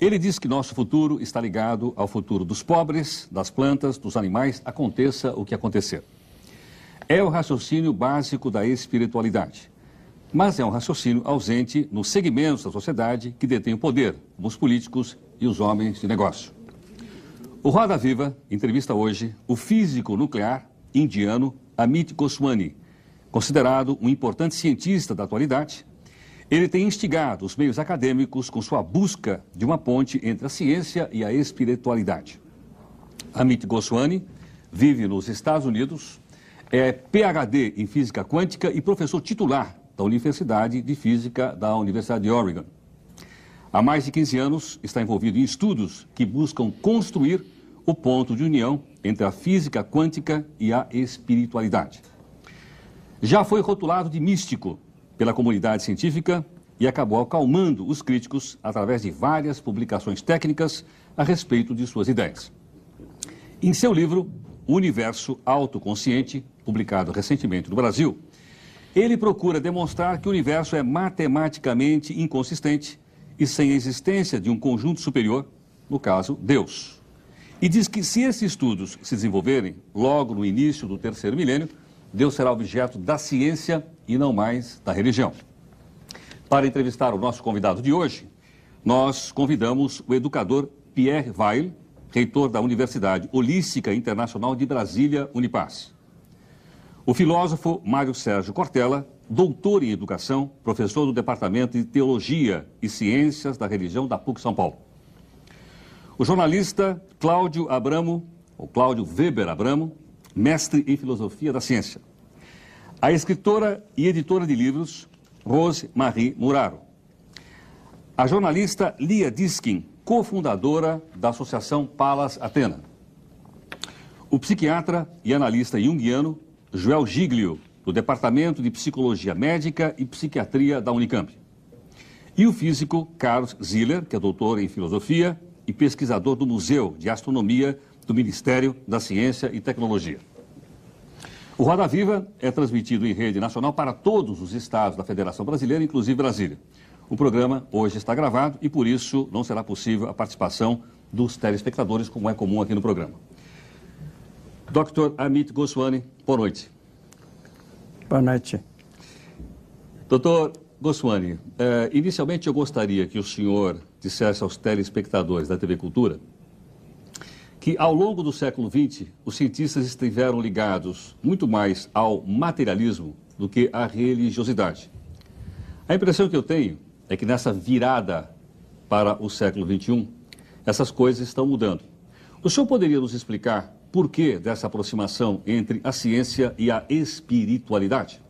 Ele diz que nosso futuro está ligado ao futuro dos pobres, das plantas, dos animais, aconteça o que acontecer. É o raciocínio básico da espiritualidade. Mas é um raciocínio ausente nos segmentos da sociedade que detêm o poder, como os políticos e os homens de negócio. O Roda Viva entrevista hoje o físico nuclear indiano Amit Goswami, considerado um importante cientista da atualidade ele tem instigado os meios acadêmicos com sua busca de uma ponte entre a ciência e a espiritualidade. Amit Goswami vive nos Estados Unidos, é PhD em física quântica e professor titular da Universidade de Física da Universidade de Oregon. Há mais de 15 anos está envolvido em estudos que buscam construir o ponto de união entre a física quântica e a espiritualidade. Já foi rotulado de místico pela comunidade científica e acabou acalmando os críticos através de várias publicações técnicas a respeito de suas ideias. Em seu livro Universo Autoconsciente, publicado recentemente no Brasil, ele procura demonstrar que o universo é matematicamente inconsistente e sem a existência de um conjunto superior, no caso, Deus. E diz que se esses estudos se desenvolverem logo no início do terceiro milênio, Deus será objeto da ciência e não mais da religião. Para entrevistar o nosso convidado de hoje, nós convidamos o educador Pierre Weil, reitor da Universidade Holística Internacional de Brasília, Unipaz. O filósofo Mário Sérgio Cortella, doutor em educação, professor do Departamento de Teologia e Ciências da Religião da PUC São Paulo. O jornalista Cláudio Abramo, ou Cláudio Weber Abramo, mestre em filosofia da ciência. A escritora e editora de livros, Rose Marie Muraro. A jornalista Lia Diskin, cofundadora da Associação Palas Atena. O psiquiatra e analista junguiano Joel Giglio, do Departamento de Psicologia Médica e Psiquiatria da Unicamp. E o físico Carlos Ziller, que é doutor em filosofia e pesquisador do Museu de Astronomia do Ministério da Ciência e Tecnologia. O Roda Viva é transmitido em rede nacional para todos os estados da Federação Brasileira, inclusive Brasília. O programa hoje está gravado e, por isso, não será possível a participação dos telespectadores, como é comum aqui no programa. Dr. Amit Goswami, boa noite. Boa noite. Doutor Goswami, eh, inicialmente eu gostaria que o senhor dissesse aos telespectadores da TV Cultura que ao longo do século XX os cientistas estiveram ligados muito mais ao materialismo do que à religiosidade. A impressão que eu tenho é que nessa virada para o século XXI, essas coisas estão mudando. O senhor poderia nos explicar por que dessa aproximação entre a ciência e a espiritualidade?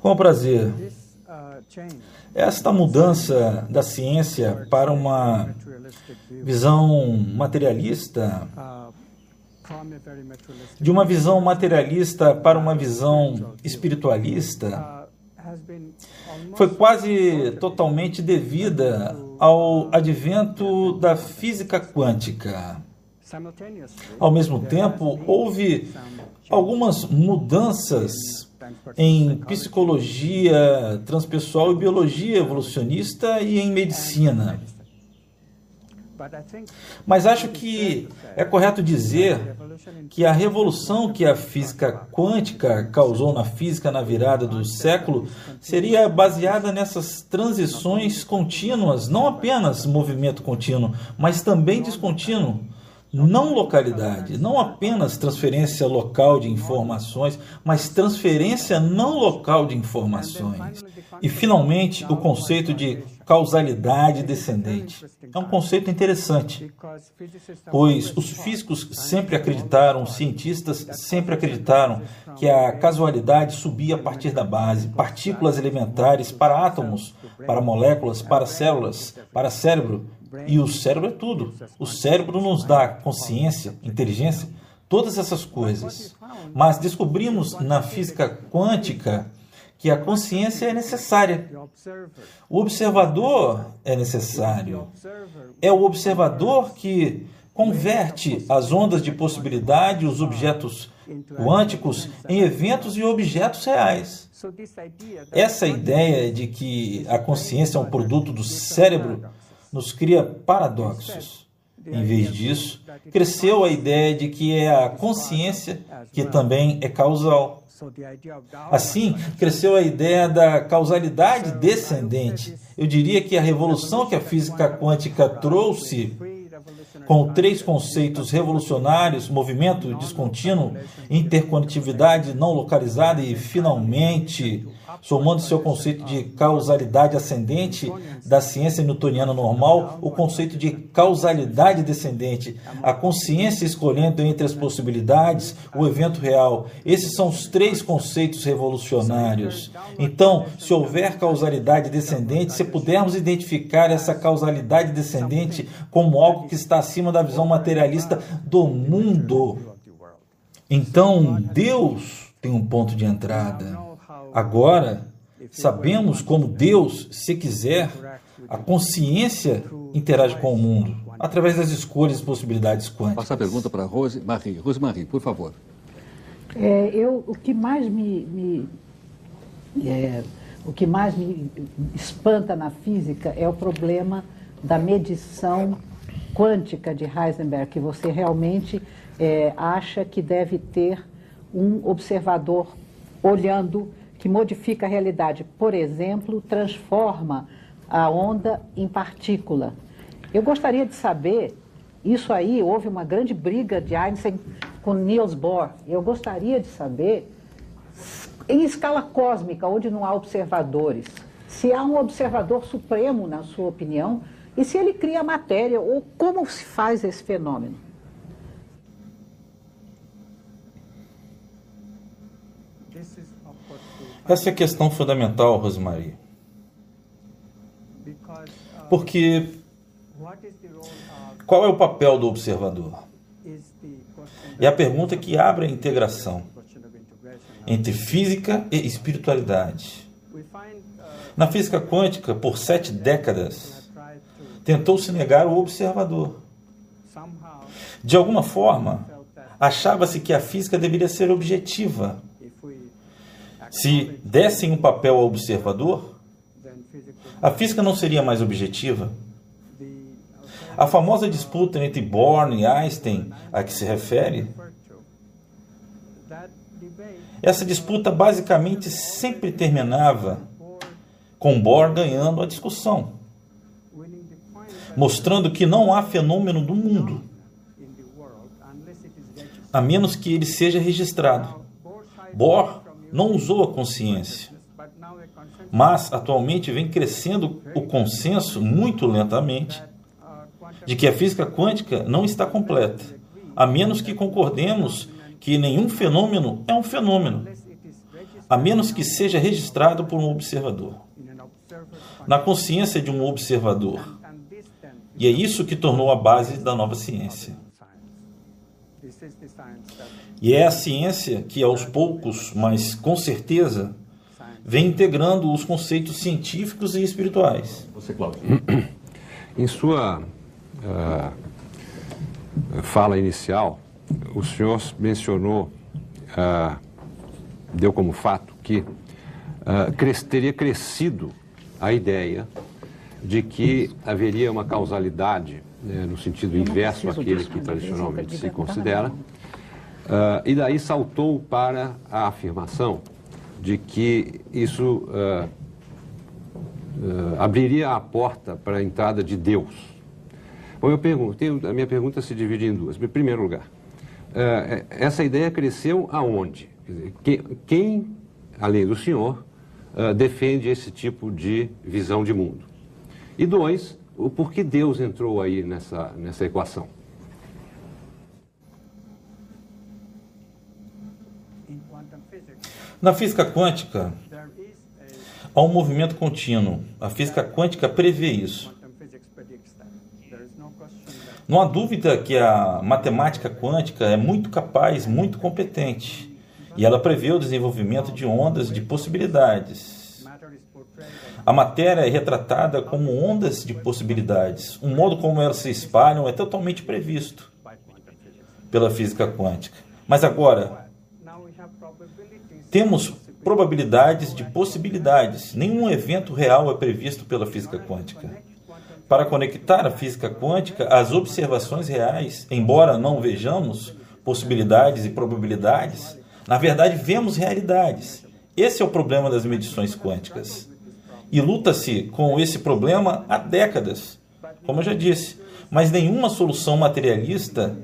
Com prazer. Esta mudança da ciência para uma visão materialista, de uma visão materialista para uma visão espiritualista, foi quase totalmente devida ao advento da física quântica. Ao mesmo tempo, houve algumas mudanças em psicologia transpessoal e biologia evolucionista e em medicina. Mas acho que é correto dizer que a revolução que a física quântica causou na física na virada do século seria baseada nessas transições contínuas, não apenas movimento contínuo, mas também descontínuo não localidade, não apenas transferência local de informações, mas transferência não local de informações. E, finalmente, o conceito de causalidade descendente. É um conceito interessante, pois os físicos sempre acreditaram, os cientistas sempre acreditaram que a casualidade subia a partir da base, partículas elementares para átomos, para moléculas, para células, para cérebro, e o cérebro é tudo. O cérebro nos dá consciência, inteligência, todas essas coisas. Mas descobrimos na física quântica que a consciência é necessária. O observador é necessário. É o observador que converte as ondas de possibilidade, os objetos quânticos, em eventos e objetos reais. Essa ideia de que a consciência é um produto do cérebro nos cria paradoxos. Em vez disso, cresceu a ideia de que é a consciência que também é causal. Assim, cresceu a ideia da causalidade descendente. Eu diria que a revolução que a física quântica trouxe com três conceitos revolucionários: movimento descontínuo, interconectividade não localizada e, finalmente, somando seu conceito de causalidade ascendente da ciência newtoniana normal, o conceito de causalidade descendente, a consciência escolhendo entre as possibilidades o evento real. Esses são os três conceitos revolucionários. Então, se houver causalidade descendente, se pudermos identificar essa causalidade descendente como algo que está acima da visão materialista do mundo, então Deus tem um ponto de entrada. Agora, sabemos como Deus, se quiser, a consciência interage com o mundo através das escolhas e possibilidades quânticas. Passa a pergunta para Rose Marie. Rose Marie, por favor. É, eu, o que mais me, me é, o que mais me espanta na física é o problema da medição quântica de Heisenberg, que você realmente é, acha que deve ter um observador olhando que modifica a realidade. Por exemplo, transforma a onda em partícula. Eu gostaria de saber, isso aí houve uma grande briga de Einstein com Niels Bohr. Eu gostaria de saber, em escala cósmica, onde não há observadores, se há um observador supremo, na sua opinião, e se ele cria matéria, ou como se faz esse fenômeno. Essa é a questão fundamental, Rosemarie. Porque qual é o papel do observador? É a pergunta que abre a integração entre física e espiritualidade. Na física quântica, por sete décadas, tentou-se negar o observador. De alguma forma, achava-se que a física deveria ser objetiva se dessem um papel ao observador, a física não seria mais objetiva. A famosa disputa entre Bohr e Einstein a que se refere, essa disputa basicamente sempre terminava com Bohr ganhando a discussão, mostrando que não há fenômeno do mundo, a menos que ele seja registrado. Bohr não usou a consciência. Mas atualmente vem crescendo o consenso muito lentamente de que a física quântica não está completa, a menos que concordemos que nenhum fenômeno é um fenômeno, a menos que seja registrado por um observador. Na consciência de um observador. E é isso que tornou a base da nova ciência. E é a ciência que, aos poucos, mas com certeza, vem integrando os conceitos científicos e espirituais. Você, Cláudio. Em sua uh, fala inicial, o senhor mencionou, uh, deu como fato que uh, cres teria crescido a ideia de que haveria uma causalidade, né, no sentido inverso àquele que tradicionalmente se considera, Uh, e daí saltou para a afirmação de que isso uh, uh, abriria a porta para a entrada de Deus. Bom, eu pergunto, a minha pergunta se divide em duas. Em primeiro lugar, essa ideia cresceu aonde? Dizer, quem, além do senhor, defende esse tipo de visão de mundo? E dois, o porquê Deus entrou aí nessa, nessa equação? Na física quântica, há um movimento contínuo. A física quântica prevê isso. Não há dúvida que a matemática quântica é muito capaz, muito competente. E ela prevê o desenvolvimento de ondas de possibilidades. A matéria é retratada como ondas de possibilidades. O modo como elas se espalham é totalmente previsto pela física quântica. Mas agora, temos probabilidades de possibilidades. Nenhum evento real é previsto pela física quântica. Para conectar a física quântica às observações reais, embora não vejamos possibilidades e probabilidades, na verdade vemos realidades. Esse é o problema das medições quânticas. E luta-se com esse problema há décadas, como eu já disse. Mas nenhuma solução materialista,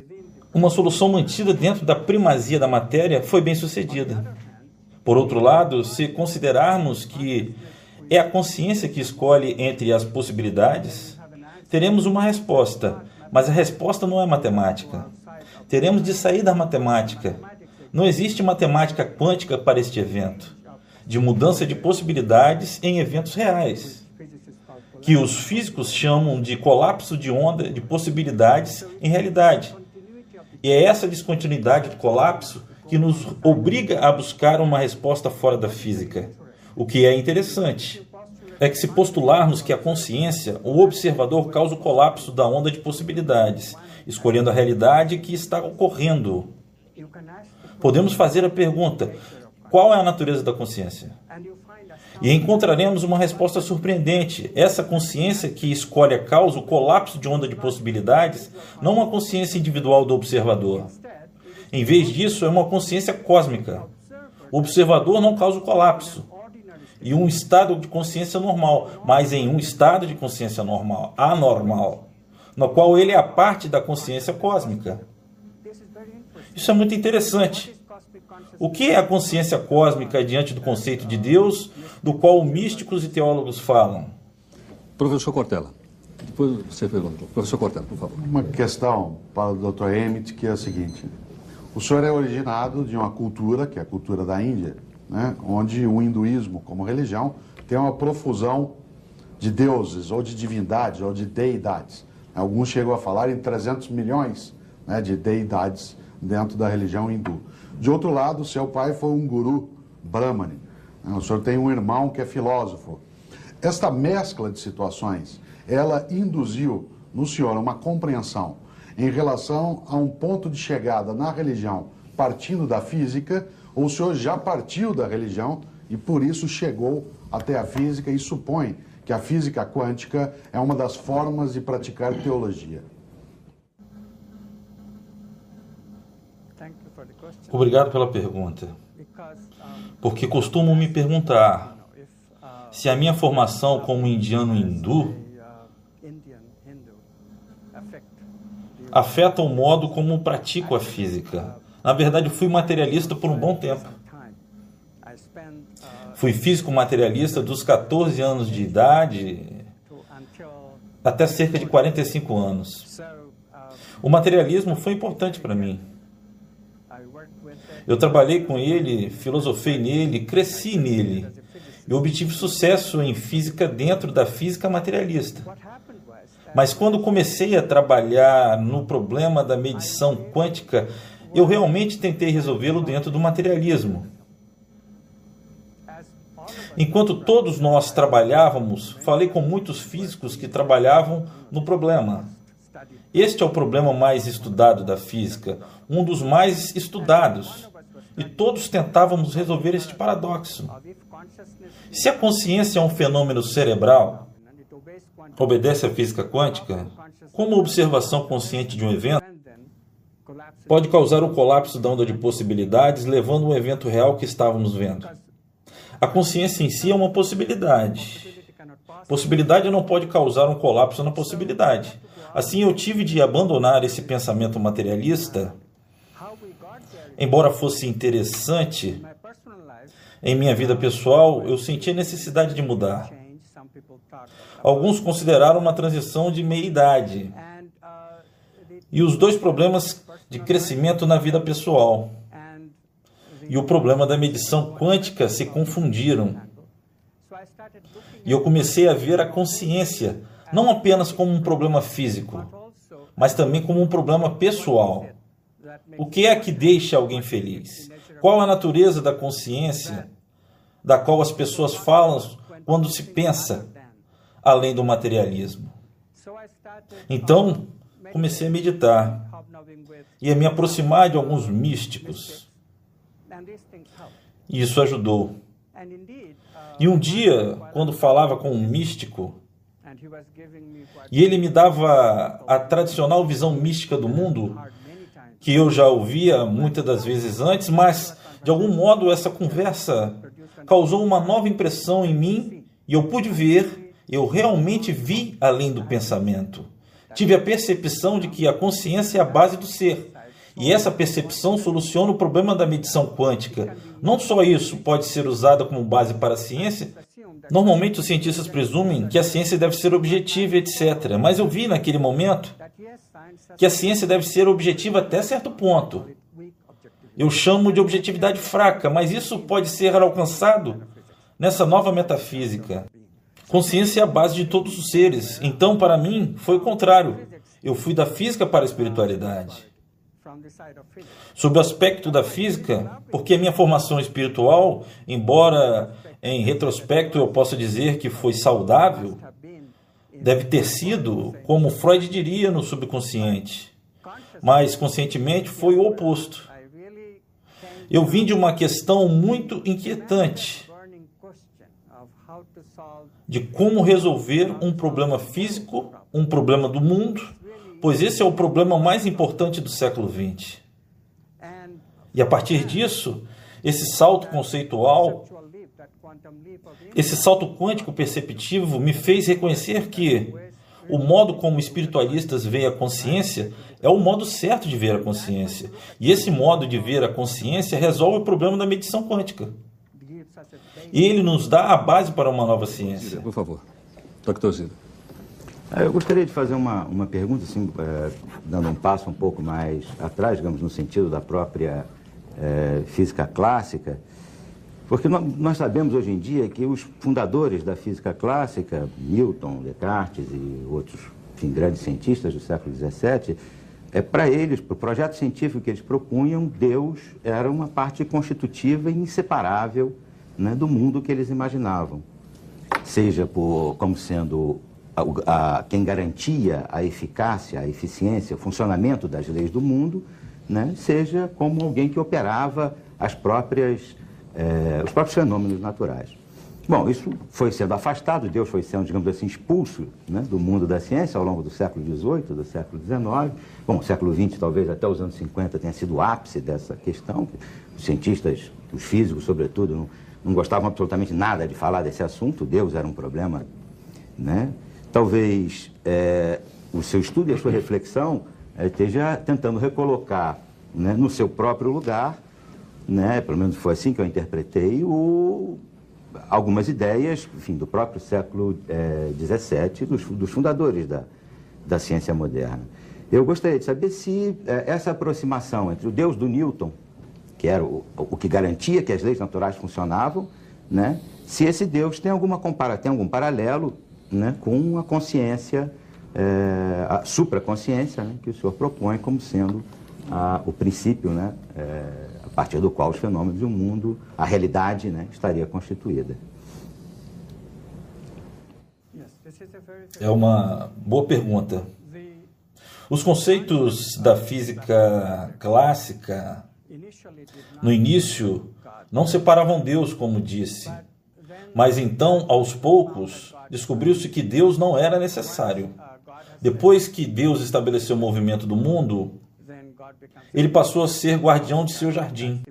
uma solução mantida dentro da primazia da matéria, foi bem sucedida. Por outro lado, se considerarmos que é a consciência que escolhe entre as possibilidades, teremos uma resposta, mas a resposta não é matemática. Teremos de sair da matemática. Não existe matemática quântica para este evento, de mudança de possibilidades em eventos reais, que os físicos chamam de colapso de onda de possibilidades em realidade. E é essa descontinuidade do colapso que nos obriga a buscar uma resposta fora da física. O que é interessante é que, se postularmos que a consciência, o observador, causa o colapso da onda de possibilidades, escolhendo a realidade que está ocorrendo, podemos fazer a pergunta: qual é a natureza da consciência? E encontraremos uma resposta surpreendente. Essa consciência que escolhe a causa, o colapso de onda de possibilidades, não uma consciência individual do observador, em vez disso, é uma consciência cósmica. O observador não causa o colapso e um estado de consciência normal, mas em um estado de consciência normal, anormal, no qual ele é a parte da consciência cósmica. Isso é muito interessante. O que é a consciência cósmica diante do conceito de Deus, do qual místicos e teólogos falam? Professor Cortella, depois você pergunta. Professor Cortella, por favor. Uma questão para o Dr. Emmett, que é a seguinte. O senhor é originado de uma cultura, que é a cultura da Índia, né, onde o hinduísmo, como religião, tem uma profusão de deuses, ou de divindades, ou de deidades. Alguns chegam a falar em 300 milhões né, de deidades dentro da religião hindu. De outro lado, seu pai foi um guru brahmane. Né, o senhor tem um irmão que é filósofo. Esta mescla de situações, ela induziu no senhor uma compreensão em relação a um ponto de chegada na religião partindo da física, ou o senhor já partiu da religião e por isso chegou até a física e supõe que a física quântica é uma das formas de praticar teologia? Obrigado pela pergunta. Porque costumam me perguntar se a minha formação como indiano hindu afeta o modo como pratico a física. Na verdade, fui materialista por um bom tempo. Fui físico materialista dos 14 anos de idade até cerca de 45 anos. O materialismo foi importante para mim. Eu trabalhei com ele, filosofei nele, cresci nele e obtive sucesso em física dentro da física materialista. Mas quando comecei a trabalhar no problema da medição quântica, eu realmente tentei resolvê-lo dentro do materialismo. Enquanto todos nós trabalhávamos, falei com muitos físicos que trabalhavam no problema. Este é o problema mais estudado da física, um dos mais estudados. E todos tentávamos resolver este paradoxo. Se a consciência é um fenômeno cerebral, obedece à física quântica, como observação consciente de um evento pode causar um colapso da onda de possibilidades, levando um evento real que estávamos vendo. A consciência em si é uma possibilidade. Possibilidade não pode causar um colapso na possibilidade. Assim, eu tive de abandonar esse pensamento materialista, embora fosse interessante, em minha vida pessoal, eu senti a necessidade de mudar. Alguns consideraram uma transição de meia-idade. E os dois problemas de crescimento na vida pessoal e o problema da medição quântica se confundiram. E eu comecei a ver a consciência não apenas como um problema físico, mas também como um problema pessoal. O que é que deixa alguém feliz? Qual a natureza da consciência da qual as pessoas falam quando se pensa além do materialismo. Então, comecei a meditar e a me aproximar de alguns místicos. E isso ajudou. E um dia, quando falava com um místico, e ele me dava a tradicional visão mística do mundo, que eu já ouvia muitas das vezes antes, mas de algum modo essa conversa causou uma nova impressão em mim e eu pude ver, eu realmente vi além do pensamento. Tive a percepção de que a consciência é a base do ser. E essa percepção soluciona o problema da medição quântica. Não só isso pode ser usada como base para a ciência. Normalmente os cientistas presumem que a ciência deve ser objetiva, etc. Mas eu vi naquele momento que a ciência deve ser objetiva até certo ponto. Eu chamo de objetividade fraca, mas isso pode ser alcançado nessa nova metafísica. Consciência é a base de todos os seres. Então, para mim, foi o contrário. Eu fui da física para a espiritualidade. Sob o aspecto da física, porque a minha formação espiritual, embora em retrospecto eu possa dizer que foi saudável, deve ter sido, como Freud diria, no subconsciente. Mas conscientemente foi o oposto. Eu vim de uma questão muito inquietante de como resolver um problema físico, um problema do mundo, pois esse é o problema mais importante do século XX. E a partir disso, esse salto conceitual, esse salto quântico perceptivo me fez reconhecer que o modo como espiritualistas veem a consciência é o modo certo de ver a consciência. E esse modo de ver a consciência resolve o problema da medição quântica. E ele nos dá a base para uma nova ciência. Por favor, Dr. Zida. É, eu gostaria de fazer uma, uma pergunta, assim, é, dando um passo um pouco mais atrás, digamos, no sentido da própria é, física clássica. Porque nós sabemos hoje em dia que os fundadores da física clássica, Newton, Descartes e outros enfim, grandes cientistas do século XVII, é, para eles, para o projeto científico que eles propunham, Deus era uma parte constitutiva e inseparável né, do mundo que eles imaginavam. Seja por, como sendo a, a, quem garantia a eficácia, a eficiência, o funcionamento das leis do mundo, né, seja como alguém que operava as próprias é, os próprios fenômenos naturais. Bom, isso foi sendo afastado, Deus foi sendo, digamos assim, expulso né, do mundo da ciência ao longo do século XVIII, do século XIX. Bom, século XX, talvez até os anos 50, tenha sido o ápice dessa questão. Os cientistas, os físicos, sobretudo, não, não gostavam absolutamente nada de falar desse assunto. Deus era um problema. Né? Talvez é, o seu estudo e a sua reflexão é, esteja tentando recolocar né, no seu próprio lugar né, pelo menos foi assim que eu interpretei, o, algumas ideias enfim, do próprio século XVII, é, dos, dos, fundadores da, da ciência moderna. Eu gostaria de saber se é, essa aproximação entre o Deus do Newton, que era o, o que garantia que as leis naturais funcionavam, né, se esse Deus tem, alguma compara, tem algum paralelo né, com a consciência, é, a supraconsciência, né, que o senhor propõe como sendo a, o princípio né, é, a partir do qual os fenômenos do mundo, a realidade, né, estaria constituída. É uma boa pergunta. Os conceitos da física clássica, no início, não separavam Deus, como disse. Mas então, aos poucos, descobriu-se que Deus não era necessário. Depois que Deus estabeleceu o movimento do mundo, ele passou a ser guardião de seu jardim.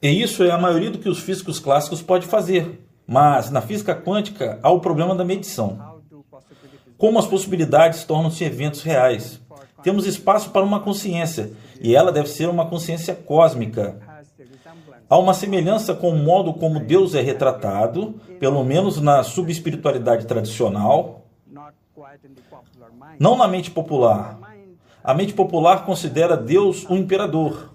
E isso é a maioria do que os físicos clássicos podem fazer. Mas na física quântica há o problema da medição. Como as possibilidades tornam-se eventos reais. Temos espaço para uma consciência, e ela deve ser uma consciência cósmica. Há uma semelhança com o modo como Deus é retratado, pelo menos na subespiritualidade tradicional, não na mente popular, a mente popular considera Deus um imperador,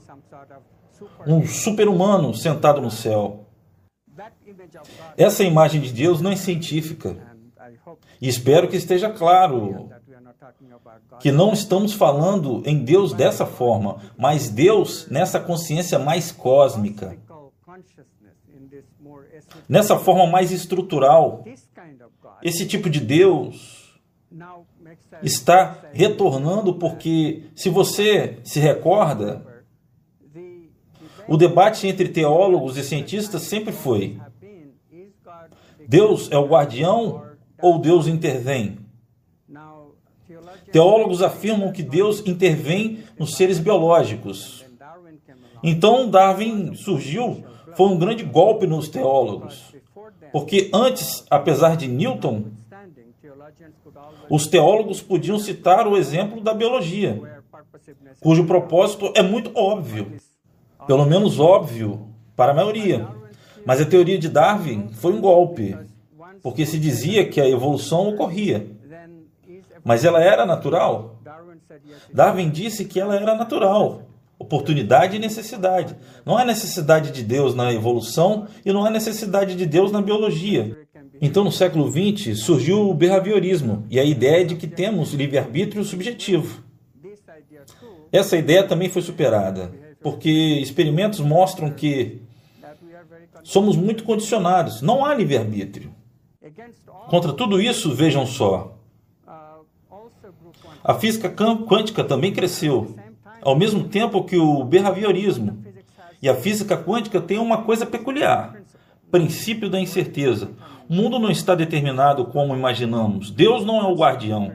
um super-humano sentado no céu. Essa imagem de Deus não é científica. E espero que esteja claro que não estamos falando em Deus dessa forma, mas Deus nessa consciência mais cósmica. nessa forma mais estrutural, esse tipo de Deus está retornando porque, se você se recorda, o debate entre teólogos e cientistas sempre foi: Deus é o guardião ou Deus intervém? Teólogos afirmam que Deus intervém nos seres biológicos. Então Darwin surgiu, foi um grande golpe nos teólogos, porque antes, apesar de Newton, os teólogos podiam citar o exemplo da biologia, cujo propósito é muito óbvio, pelo menos óbvio para a maioria. Mas a teoria de Darwin foi um golpe, porque se dizia que a evolução ocorria. Mas ela era natural? Darwin disse que ela era natural. Oportunidade e necessidade. Não há necessidade de Deus na evolução e não há necessidade de Deus na biologia. Então, no século XX, surgiu o behaviorismo e a ideia de que temos livre-arbítrio subjetivo. Essa ideia também foi superada, porque experimentos mostram que somos muito condicionados, não há livre-arbítrio. Contra tudo isso, vejam só, a física quântica também cresceu, ao mesmo tempo que o behaviorismo. E a física quântica tem uma coisa peculiar: princípio da incerteza. O mundo não está determinado como imaginamos. Deus não é o guardião.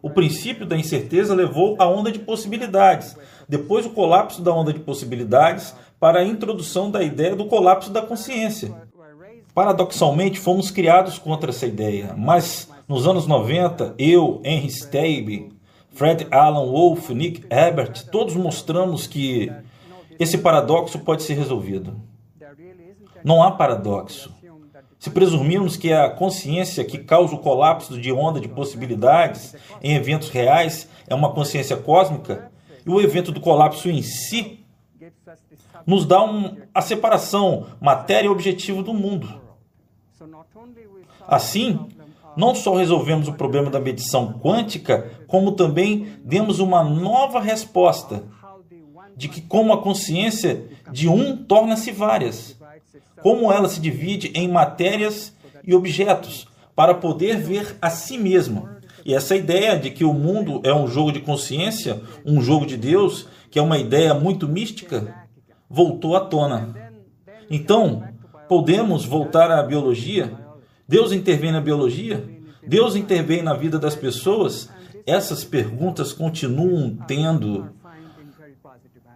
O princípio da incerteza levou à onda de possibilidades, depois o colapso da onda de possibilidades para a introdução da ideia do colapso da consciência. Paradoxalmente, fomos criados contra essa ideia, mas nos anos 90, eu, Henry Stabe, Fred Alan Wolf, Nick Herbert, todos mostramos que esse paradoxo pode ser resolvido. Não há paradoxo. Se presumirmos que a consciência que causa o colapso de onda de possibilidades em eventos reais é uma consciência cósmica, e o evento do colapso em si nos dá um, a separação matéria e objetivo do mundo. Assim, não só resolvemos o problema da medição quântica, como também demos uma nova resposta de que como a consciência de um torna-se várias, como ela se divide em matérias e objetos para poder ver a si mesmo. E essa ideia de que o mundo é um jogo de consciência, um jogo de Deus, que é uma ideia muito mística, voltou à tona. Então, podemos voltar à biologia Deus intervém na biologia? Deus intervém na vida das pessoas? Essas perguntas continuam tendo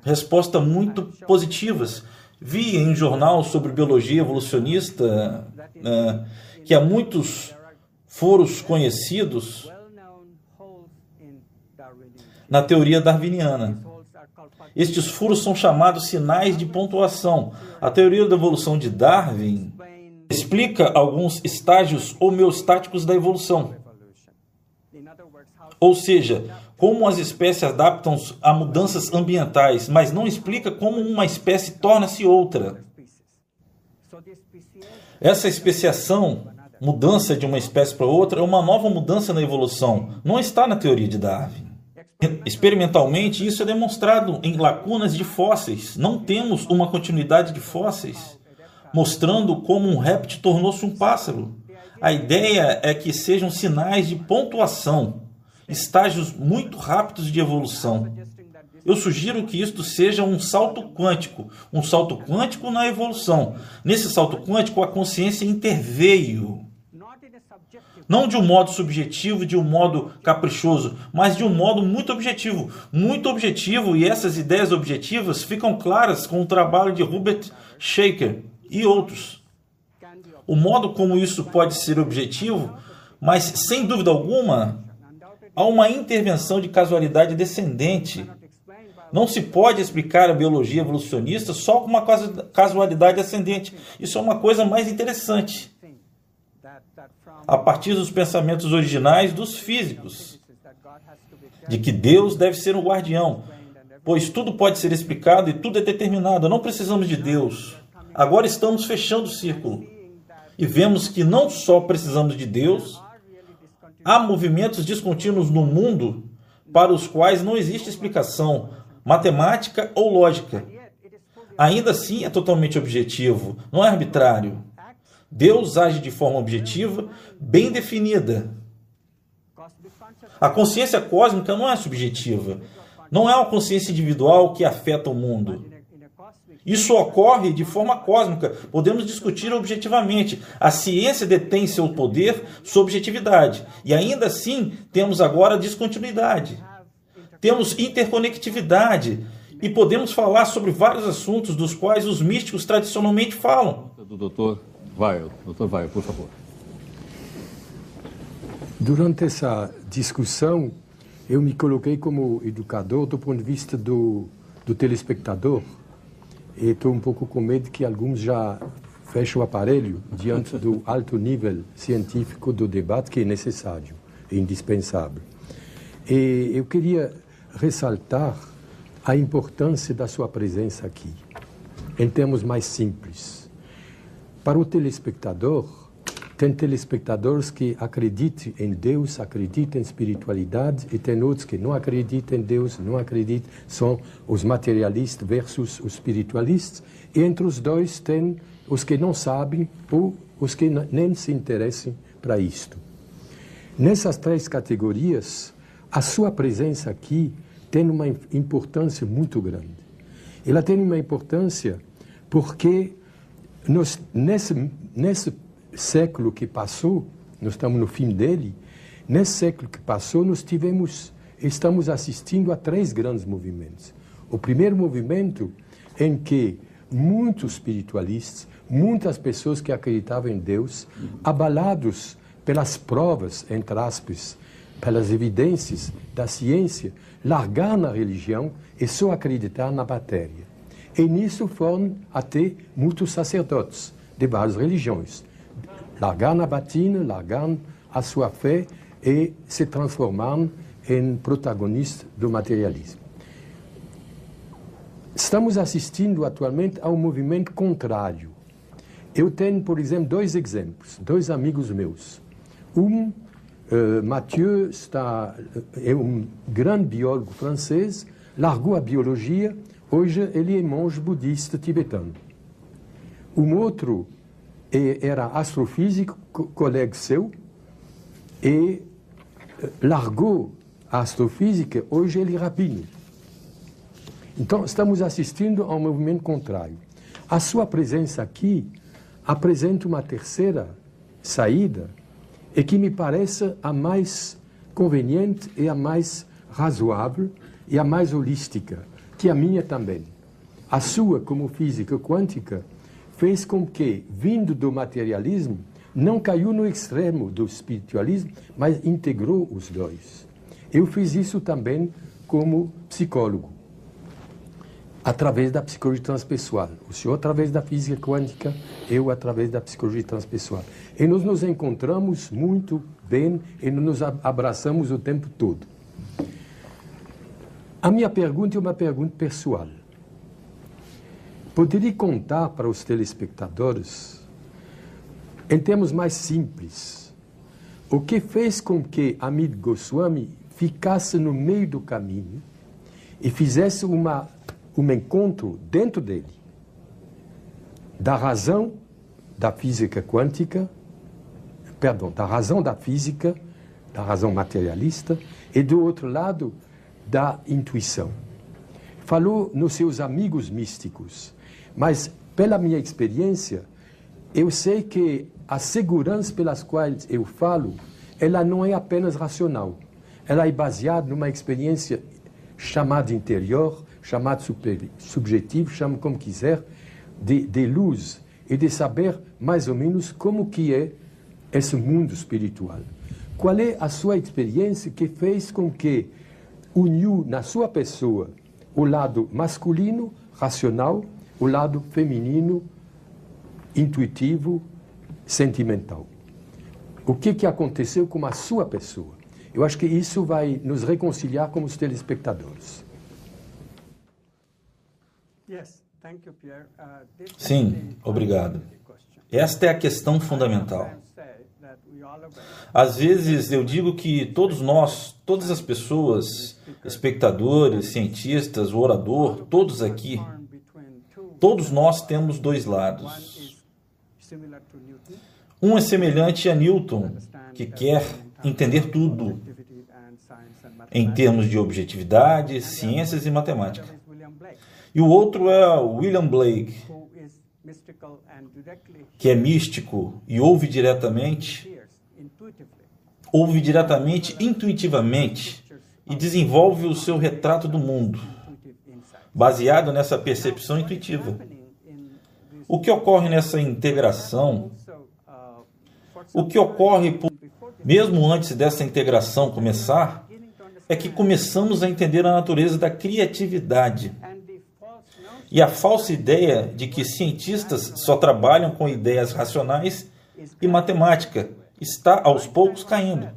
respostas muito positivas. Vi em um jornal sobre biologia evolucionista né, que há muitos foros conhecidos na teoria darwiniana. Estes furos são chamados sinais de pontuação. A teoria da evolução de Darwin explica alguns estágios homeostáticos da evolução. Ou seja, como as espécies adaptam a mudanças ambientais, mas não explica como uma espécie torna-se outra. Essa especiação, mudança de uma espécie para outra, é uma nova mudança na evolução. Não está na teoria de Darwin. Experimentalmente, isso é demonstrado em lacunas de fósseis. Não temos uma continuidade de fósseis mostrando como um réptil tornou-se um pássaro. A ideia é que sejam sinais de pontuação, estágios muito rápidos de evolução. Eu sugiro que isto seja um salto quântico, um salto quântico na evolução. Nesse salto quântico, a consciência interveio. Não de um modo subjetivo, de um modo caprichoso, mas de um modo muito objetivo. Muito objetivo, e essas ideias objetivas ficam claras com o trabalho de Hubert Shaker, e outros. O modo como isso pode ser objetivo, mas sem dúvida alguma, há uma intervenção de casualidade descendente. Não se pode explicar a biologia evolucionista só com uma casualidade ascendente. Isso é uma coisa mais interessante. A partir dos pensamentos originais dos físicos, de que Deus deve ser um guardião, pois tudo pode ser explicado e tudo é determinado. Não precisamos de Deus. Agora estamos fechando o círculo e vemos que não só precisamos de Deus, há movimentos descontínuos no mundo para os quais não existe explicação matemática ou lógica. Ainda assim é totalmente objetivo, não é arbitrário. Deus age de forma objetiva, bem definida. A consciência cósmica não é subjetiva. Não é uma consciência individual que afeta o mundo. Isso ocorre de forma cósmica. Podemos discutir objetivamente. A ciência detém seu poder, sua objetividade. E ainda assim, temos agora descontinuidade. Temos interconectividade. E podemos falar sobre vários assuntos dos quais os místicos tradicionalmente falam. Do doutor Vai, doutor Vai, por favor. Durante essa discussão, eu me coloquei como educador do ponto de vista do, do telespectador. E estou um pouco com medo que alguns já fechem o aparelho diante do alto nível científico do debate que é necessário e indispensável. E eu queria ressaltar a importância da sua presença aqui, em termos mais simples. Para o telespectador, tem telespectadores que acreditam em Deus, acreditam em espiritualidade, e tem outros que não acreditam em Deus, não acreditam, são os materialistas versus os espiritualistas. E entre os dois tem os que não sabem ou os que nem se interessam para isto. Nessas três categorias, a sua presença aqui tem uma importância muito grande. Ela tem uma importância porque nós, nesse, nesse século que passou, nós estamos no fim dele, nesse século que passou, nós tivemos, estamos assistindo a três grandes movimentos. O primeiro movimento em que muitos espiritualistas, muitas pessoas que acreditavam em Deus, abalados pelas provas, entre aspas, pelas evidências da ciência, largaram a religião e só acreditar na matéria. E nisso foram até muitos sacerdotes de várias religiões largaram a batina, largaram a sua fé e se transformaram em protagonistas do materialismo. Estamos assistindo atualmente a um movimento contrário. Eu tenho, por exemplo, dois exemplos, dois amigos meus. Um, uh, Mathieu, está, é um grande biólogo francês, largou a biologia, hoje ele é monge budista tibetano. Um outro, era astrofísico, colega seu, e largou a astrofísica, hoje ele é rabino. Então, estamos assistindo a um movimento contrário. A sua presença aqui apresenta uma terceira saída, e que me parece a mais conveniente e a mais razoável e a mais holística, que a minha também. A sua, como física quântica, fez com que, vindo do materialismo, não caiu no extremo do espiritualismo, mas integrou os dois. Eu fiz isso também como psicólogo, através da psicologia transpessoal. O senhor através da física quântica, eu através da psicologia transpessoal. E nós nos encontramos muito bem e nos abraçamos o tempo todo. A minha pergunta é uma pergunta pessoal. Poderia contar para os telespectadores, em termos mais simples, o que fez com que Amit Goswami ficasse no meio do caminho e fizesse uma, um encontro dentro dele da razão da física quântica, perdão, da razão da física, da razão materialista, e do outro lado, da intuição. Falou nos seus amigos místicos, mas, pela minha experiência, eu sei que a segurança pelas quais eu falo, ela não é apenas racional. Ela é baseada numa experiência chamada interior, chamada subjetivo, chame como quiser, de, de luz e de saber mais ou menos como que é esse mundo espiritual. Qual é a sua experiência que fez com que uniu na sua pessoa o lado masculino, racional, o lado feminino, intuitivo, sentimental. O que, que aconteceu com a sua pessoa? Eu acho que isso vai nos reconciliar com os telespectadores. Uh, Sim, obrigado. Esta é a questão fundamental. Às vezes eu digo que todos nós, todas as pessoas, espectadores, cientistas, o orador, todos aqui, Todos nós temos dois lados. Um é semelhante a Newton, que quer entender tudo em termos de objetividade, ciências e matemática. E o outro é William Blake, que é místico e ouve diretamente, ouve diretamente, intuitivamente, e desenvolve o seu retrato do mundo, baseado nessa percepção intuitiva. O que ocorre nessa integração, o que ocorre por, mesmo antes dessa integração começar, é que começamos a entender a natureza da criatividade e a falsa ideia de que cientistas só trabalham com ideias racionais e matemática está aos poucos caindo.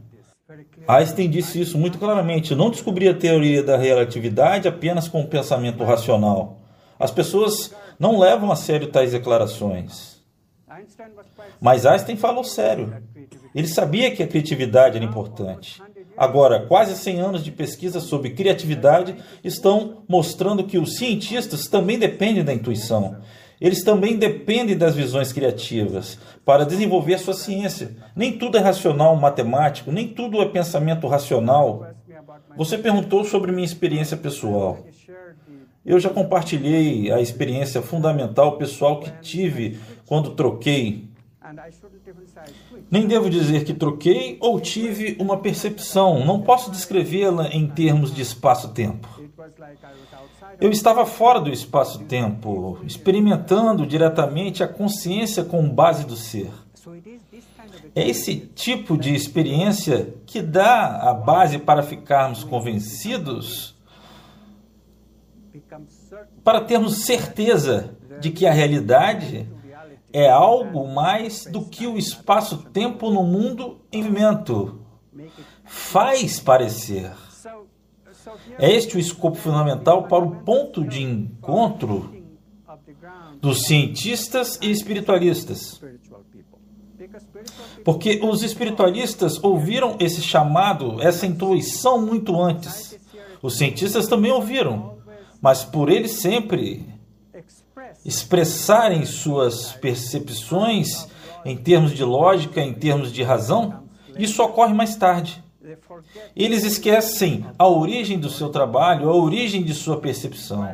Einstein disse isso muito claramente. Não descobri a teoria da relatividade apenas com o pensamento racional. As pessoas não levam a sério tais declarações. Mas Einstein falou sério. Ele sabia que a criatividade era importante. Agora, quase 100 anos de pesquisa sobre criatividade estão mostrando que os cientistas também dependem da intuição. Eles também dependem das visões criativas para desenvolver sua ciência. Nem tudo é racional matemático, nem tudo é pensamento racional. Você perguntou sobre minha experiência pessoal. Eu já compartilhei a experiência fundamental pessoal que tive quando troquei nem devo dizer que troquei ou tive uma percepção, não posso descrevê-la em termos de espaço-tempo. Eu estava fora do espaço-tempo, experimentando diretamente a consciência com base do ser. É esse tipo de experiência que dá a base para ficarmos convencidos, para termos certeza de que a realidade é algo mais do que o espaço-tempo no mundo em movimento. Faz parecer. É este o escopo fundamental para o ponto de encontro dos cientistas e espiritualistas. Porque os espiritualistas ouviram esse chamado, essa intuição muito antes. Os cientistas também ouviram, mas por eles sempre expressarem suas percepções em termos de lógica, em termos de razão, isso ocorre mais tarde. Eles esquecem a origem do seu trabalho, a origem de sua percepção.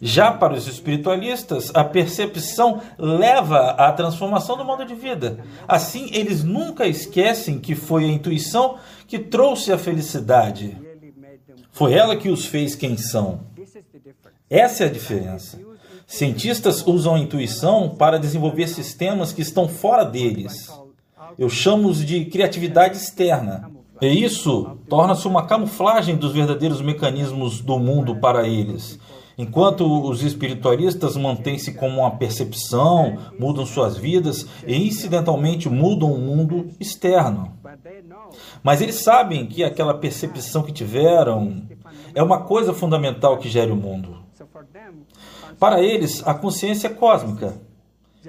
Já para os espiritualistas, a percepção leva à transformação do modo de vida. Assim, eles nunca esquecem que foi a intuição que trouxe a felicidade. Foi ela que os fez quem são. Essa é a diferença. Cientistas usam a intuição para desenvolver sistemas que estão fora deles. Eu chamo-os de criatividade externa. E isso torna-se uma camuflagem dos verdadeiros mecanismos do mundo para eles. Enquanto os espiritualistas mantêm-se como uma percepção, mudam suas vidas e incidentalmente mudam o mundo externo. Mas eles sabem que aquela percepção que tiveram é uma coisa fundamental que gere o mundo. Para eles, a consciência é cósmica.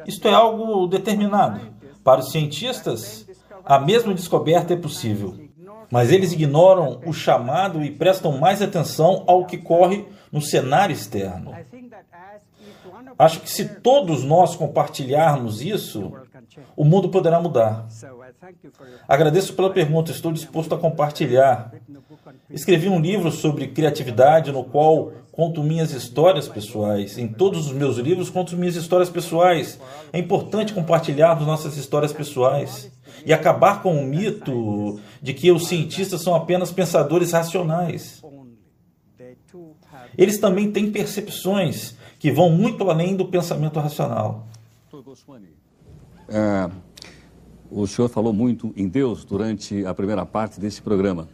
Isto é algo determinado. Para os cientistas, a mesma descoberta é possível. Mas eles ignoram o chamado e prestam mais atenção ao que corre no cenário externo. Acho que se todos nós compartilharmos isso, o mundo poderá mudar. Agradeço pela pergunta, estou disposto a compartilhar. Escrevi um livro sobre criatividade no qual conto minhas histórias pessoais. Em todos os meus livros, conto minhas histórias pessoais. É importante compartilharmos nossas histórias pessoais e acabar com o mito de que os cientistas são apenas pensadores racionais. Eles também têm percepções que vão muito além do pensamento racional. É, o senhor falou muito em Deus durante a primeira parte desse programa.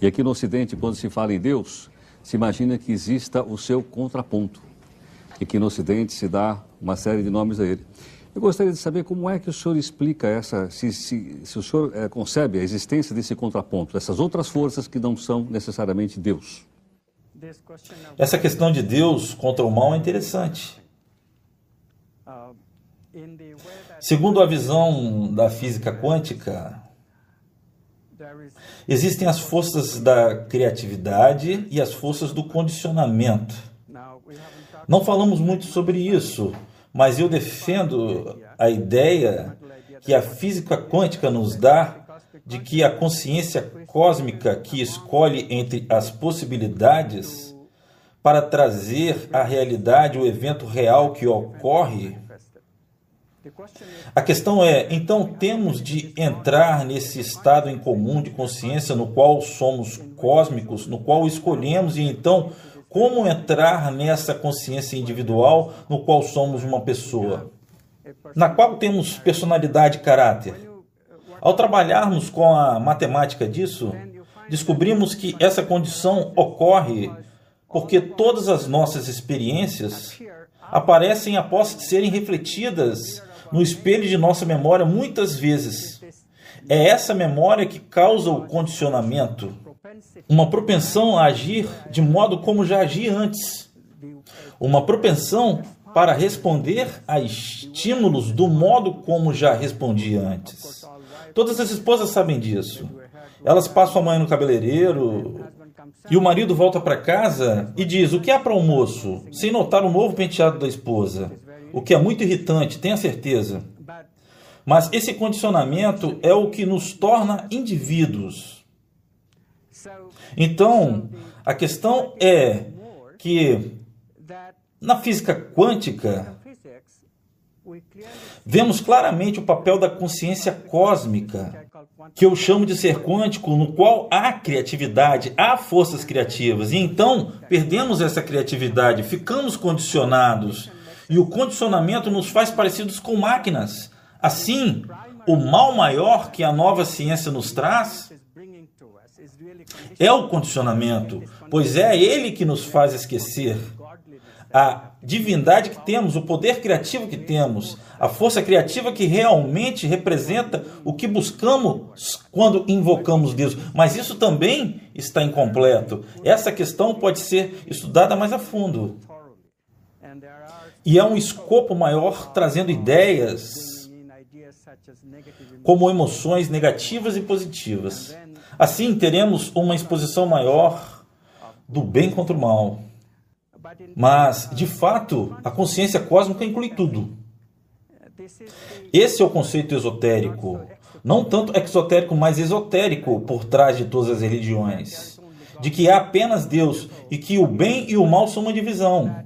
E aqui no Ocidente, quando se fala em Deus, se imagina que exista o seu contraponto. E que no Ocidente se dá uma série de nomes a ele. Eu gostaria de saber como é que o senhor explica essa, se, se, se o senhor é, concebe a existência desse contraponto, dessas outras forças que não são necessariamente Deus. Essa questão de Deus contra o mal é interessante. Segundo a visão da física quântica, existem as forças da criatividade e as forças do condicionamento. Não falamos muito sobre isso, mas eu defendo a ideia que a física quântica nos dá de que a consciência cósmica que escolhe entre as possibilidades para trazer à realidade o evento real que ocorre. A questão é, então temos de entrar nesse estado em comum de consciência no qual somos cósmicos, no qual escolhemos, e então como entrar nessa consciência individual no qual somos uma pessoa, na qual temos personalidade e caráter. Ao trabalharmos com a matemática disso, descobrimos que essa condição ocorre porque todas as nossas experiências aparecem após serem refletidas no espelho de nossa memória muitas vezes. É essa memória que causa o condicionamento, uma propensão a agir de modo como já agi antes, uma propensão para responder a estímulos do modo como já respondi antes. Todas as esposas sabem disso. Elas passam a mãe no cabeleireiro e o marido volta para casa e diz: O que há para almoço? Sem notar o novo penteado da esposa. O que é muito irritante, tenha certeza. Mas esse condicionamento é o que nos torna indivíduos. Então, a questão é que na física quântica, vemos claramente o papel da consciência cósmica, que eu chamo de ser quântico, no qual há criatividade, há forças criativas. E então perdemos essa criatividade, ficamos condicionados. E o condicionamento nos faz parecidos com máquinas. Assim, o mal maior que a nova ciência nos traz é o condicionamento, pois é ele que nos faz esquecer a divindade que temos, o poder criativo que temos, a força criativa que realmente representa o que buscamos quando invocamos Deus. Mas isso também está incompleto. Essa questão pode ser estudada mais a fundo. E é um escopo maior trazendo ideias como emoções negativas e positivas. Assim, teremos uma exposição maior do bem contra o mal. Mas, de fato, a consciência cósmica inclui tudo. Esse é o conceito esotérico. Não tanto exotérico, mas esotérico por trás de todas as religiões. De que há apenas Deus e que o bem e o mal são uma divisão.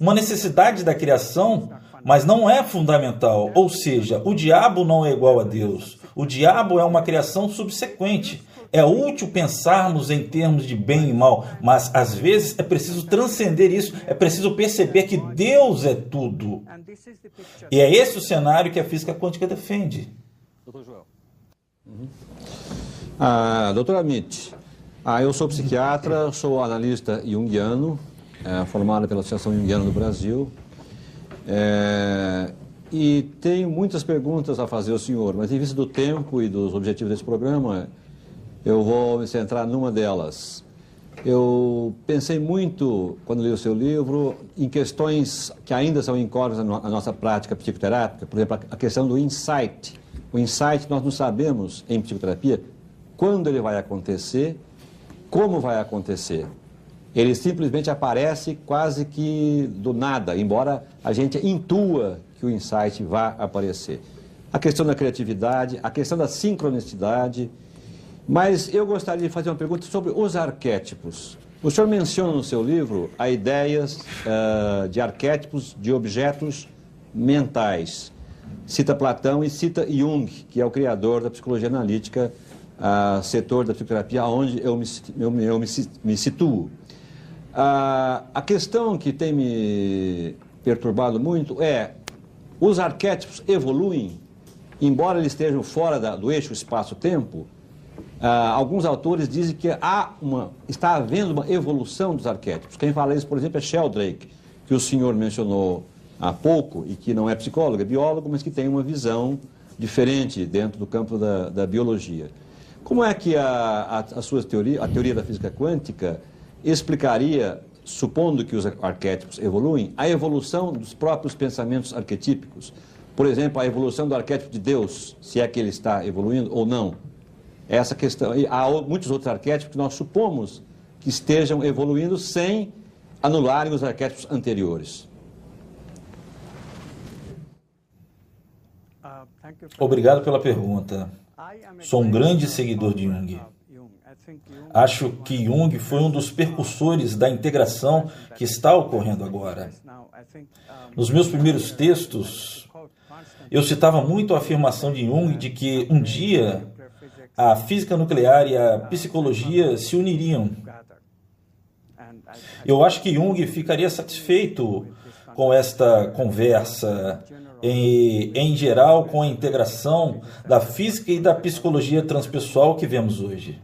Uma necessidade da criação, mas não é fundamental. Ou seja, o diabo não é igual a Deus. O diabo é uma criação subsequente. É útil pensarmos em termos de bem e mal, mas às vezes é preciso transcender isso, é preciso perceber que Deus é tudo. E é esse o cenário que a física quântica defende. Doutor Joel. Uhum. Ah, doutora Amit, ah, eu sou psiquiatra, sou analista junguiano, é, formado pela Associação Junguiana do Brasil. É, e tenho muitas perguntas a fazer ao senhor, mas em vista do tempo e dos objetivos desse programa, eu vou me centrar numa delas. Eu pensei muito, quando li o seu livro, em questões que ainda são incógnitas na nossa prática psicoterápica. Por exemplo, a questão do insight. O insight nós não sabemos, em psicoterapia, quando ele vai acontecer, como vai acontecer. Ele simplesmente aparece quase que do nada, embora a gente intua que o insight vá aparecer. A questão da criatividade, a questão da sincronicidade, mas eu gostaria de fazer uma pergunta sobre os arquétipos. O senhor menciona no seu livro a ideias uh, de arquétipos de objetos mentais. Cita Platão e cita Jung, que é o criador da psicologia analítica, uh, setor da psicoterapia, onde eu me, eu, eu me, me situo. Uh, a questão que tem me perturbado muito é: os arquétipos evoluem, embora eles estejam fora da, do eixo espaço-tempo? Ah, alguns autores dizem que há uma, está havendo uma evolução dos arquétipos. Quem fala isso, por exemplo, é Sheldrake, que o senhor mencionou há pouco e que não é psicólogo, é biólogo, mas que tem uma visão diferente dentro do campo da, da biologia. Como é que a, a, a, sua teoria, a teoria da física quântica, explicaria, supondo que os arquétipos evoluem, a evolução dos próprios pensamentos arquetípicos? Por exemplo, a evolução do arquétipo de Deus, se é que ele está evoluindo ou não essa questão. E há muitos outros arquétipos que nós supomos que estejam evoluindo sem anularem os arquétipos anteriores. Obrigado pela pergunta. Sou um grande seguidor de Jung. Acho que Jung foi um dos percussores da integração que está ocorrendo agora. Nos meus primeiros textos, eu citava muito a afirmação de Jung de que um dia a física nuclear e a psicologia se uniriam. Eu acho que Jung ficaria satisfeito com esta conversa, em, em geral, com a integração da física e da psicologia transpessoal que vemos hoje.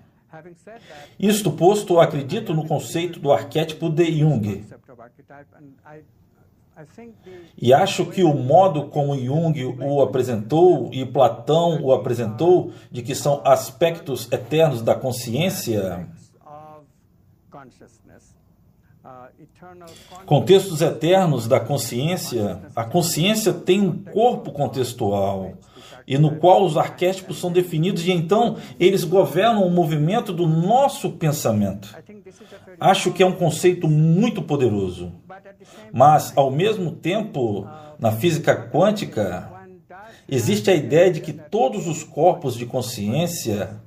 Isto posto, acredito no conceito do arquétipo de Jung. E acho que o modo como Jung o apresentou e Platão o apresentou, de que são aspectos eternos da consciência, contextos eternos da consciência, a consciência tem um corpo contextual e no qual os arquétipos são definidos e então eles governam o movimento do nosso pensamento. Acho que é um conceito muito poderoso. Mas, ao mesmo tempo, na física quântica, existe a ideia de que todos os corpos de consciência,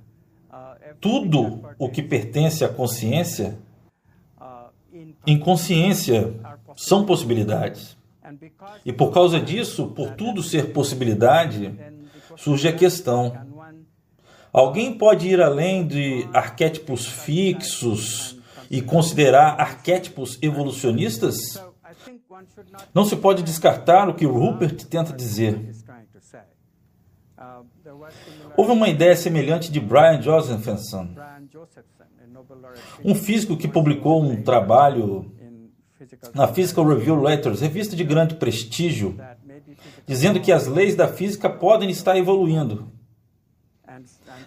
tudo o que pertence à consciência, em consciência, são possibilidades. E por causa disso, por tudo ser possibilidade, surge a questão: alguém pode ir além de arquétipos fixos e considerar arquétipos evolucionistas? Não se pode descartar o que Rupert tenta dizer. Houve uma ideia semelhante de Brian Josephson, um físico que publicou um trabalho na Physical Review Letters, revista de grande prestígio, dizendo que as leis da física podem estar evoluindo.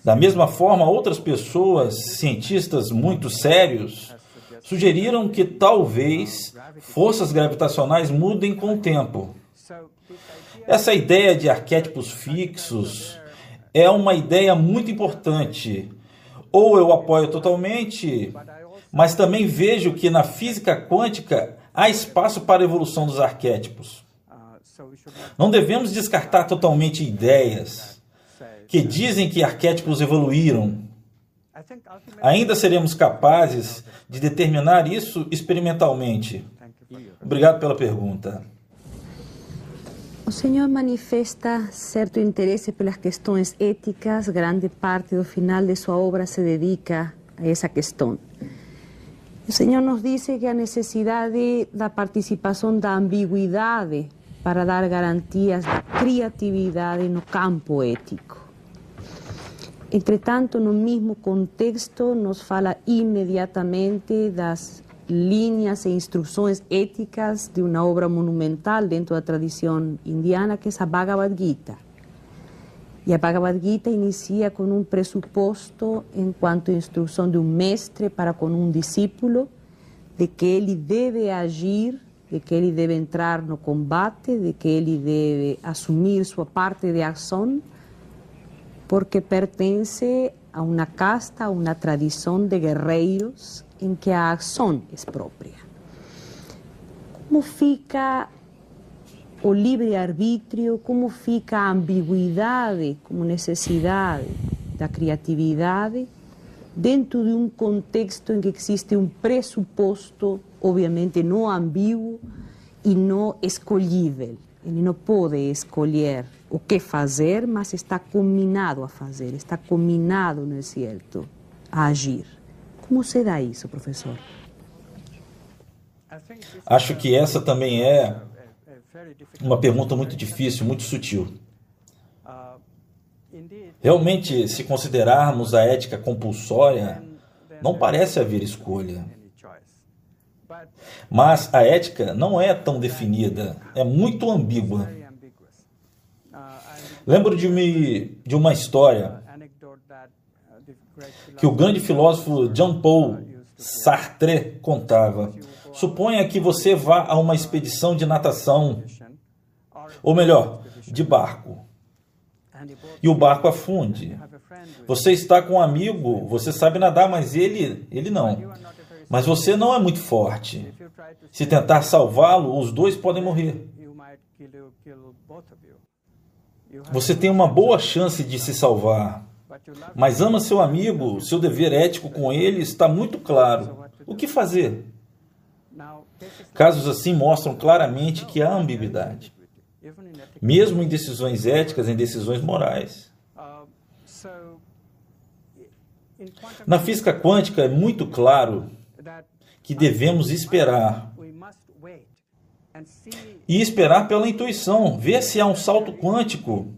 Da mesma forma, outras pessoas, cientistas muito sérios, sugeriram que talvez forças gravitacionais mudem com o tempo. Essa ideia de arquétipos fixos é uma ideia muito importante. Ou eu apoio totalmente, mas também vejo que na física quântica há espaço para a evolução dos arquétipos. Não devemos descartar totalmente ideias que dizem que arquétipos evoluíram. Ainda seremos capazes de determinar isso experimentalmente. Obrigado pela pergunta. O senhor manifesta certo interesse pelas questões éticas, grande parte do final de sua obra se dedica a essa questão. O senhor nos diz que a necessidade da participação da ambiguidade para dar garantias de criatividade no campo ético. Entretanto, no mesmo contexto, nos fala imediatamente das linhas e instruções éticas de uma obra monumental dentro da tradição indiana, que é a Bhagavad Gita. E a Bhagavad Gita inicia com um pressuposto enquanto instrução de um mestre para com um discípulo, de que ele deve agir, de que ele deve entrar no combate, de que ele deve assumir sua parte de ação, porque pertence a uma casta, a uma tradição de guerreiros em que a ação é própria. Como fica o livre-arbítrio, como fica a ambiguidade como necessidade da criatividade dentro de um contexto em que existe um pressuposto, obviamente não ambíguo e não escolhível. Ele não pode escolher o que fazer, mas está combinado a fazer, está combinado, não é certo, a agir. Como se dá isso, professor? Acho que essa também é uma pergunta muito difícil, muito sutil. Realmente, se considerarmos a ética compulsória, não parece haver escolha. Mas a ética não é tão definida, é muito ambígua. Lembro de, me, de uma história que o grande filósofo Jean-Paul Sartre contava. Suponha que você vá a uma expedição de natação, ou melhor, de barco, e o barco afunde. Você está com um amigo, você sabe nadar, mas ele, ele não. Mas você não é muito forte. Se tentar salvá-lo, os dois podem morrer. Você tem uma boa chance de se salvar. Mas ama seu amigo, seu dever ético com ele está muito claro. O que fazer? Casos assim mostram claramente que há ambiguidade, mesmo em decisões éticas, em decisões morais. Na física quântica é muito claro que devemos esperar. E esperar pela intuição, ver se há um salto quântico,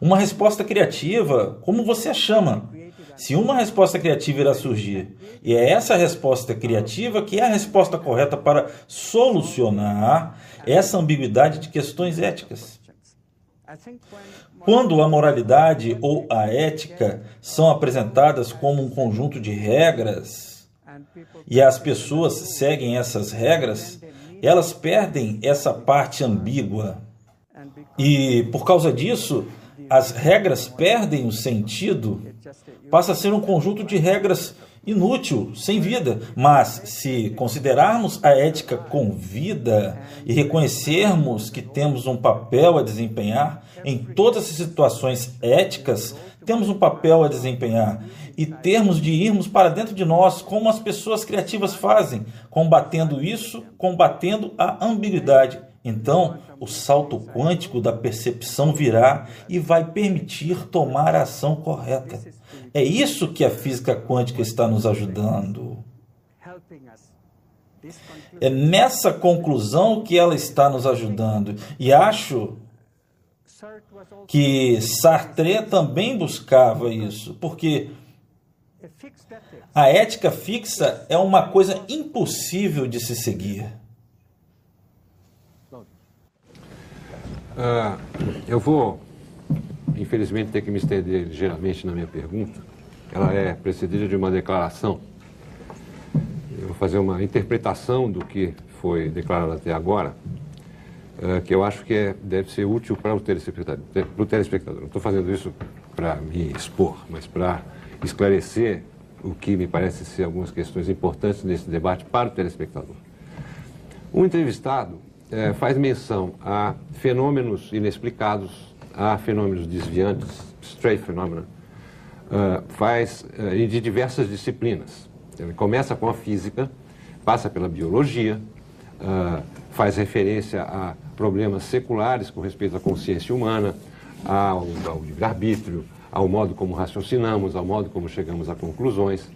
uma resposta criativa, como você a chama. Se uma resposta criativa irá surgir, e é essa resposta criativa que é a resposta correta para solucionar essa ambiguidade de questões éticas. Quando a moralidade ou a ética são apresentadas como um conjunto de regras e as pessoas seguem essas regras, elas perdem essa parte ambígua. E por causa disso, as regras perdem o sentido, passa a ser um conjunto de regras inútil, sem vida. Mas se considerarmos a ética com vida e reconhecermos que temos um papel a desempenhar em todas as situações éticas, temos um papel a desempenhar e termos de irmos para dentro de nós, como as pessoas criativas fazem, combatendo isso, combatendo a ambiguidade. Então, o salto quântico da percepção virá e vai permitir tomar a ação correta. É isso que a física quântica está nos ajudando. É nessa conclusão que ela está nos ajudando. E acho que Sartre também buscava isso, porque a ética fixa é uma coisa impossível de se seguir. Uh, eu vou, infelizmente, ter que me estender ligeiramente na minha pergunta. Ela é precedida de uma declaração. Eu vou fazer uma interpretação do que foi declarado até agora, uh, que eu acho que é, deve ser útil para o telespectador. Para o telespectador. Não estou fazendo isso para me expor, mas para esclarecer o que me parece ser algumas questões importantes nesse debate para o telespectador. O entrevistado é, faz menção a fenômenos inexplicados, a fenômenos desviantes, stray phenomena, uh, faz uh, de diversas disciplinas. Ele começa com a física, passa pela biologia, uh, faz referência a problemas seculares com respeito à consciência humana, ao, ao livre-arbítrio, ao modo como raciocinamos, ao modo como chegamos a conclusões.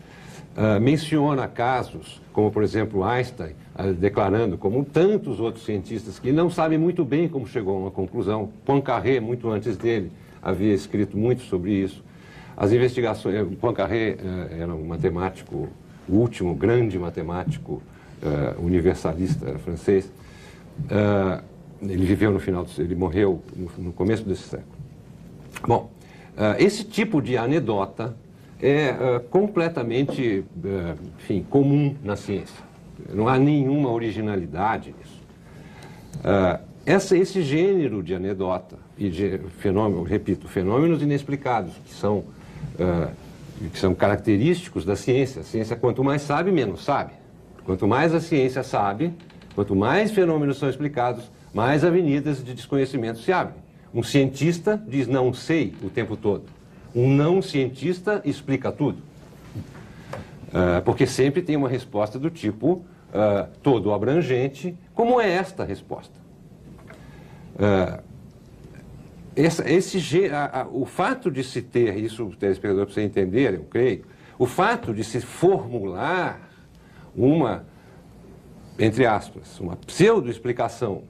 Uh, menciona casos, como por exemplo Einstein, uh, declarando, como tantos outros cientistas que não sabem muito bem como chegou a uma conclusão. Poincaré, muito antes dele, havia escrito muito sobre isso. As investigações. Eh, Poincaré uh, era um matemático, o último grande matemático universalista francês. ele viveu no final, do, ele morreu no, no começo desse século. Bom, esse tipo de anedota é uh, completamente, uh, enfim, comum na ciência. Não há nenhuma originalidade nisso. Uh, essa, esse gênero de anedota e de fenômeno, repito, fenômenos inexplicados, que são, que são característicos da ciência. A ciência, quanto mais sabe, menos sabe. Quanto mais a ciência sabe, quanto mais fenômenos são explicados, mais avenidas de desconhecimento se abrem. Um cientista diz não sei o tempo todo. Um não cientista explica tudo. Uh, porque sempre tem uma resposta do tipo uh, todo abrangente, como é esta resposta. Uh, essa, esse, a, a, o fato de se ter, isso o telespectador precisa entender, eu creio, o fato de se formular uma, entre aspas, uma pseudo-explicação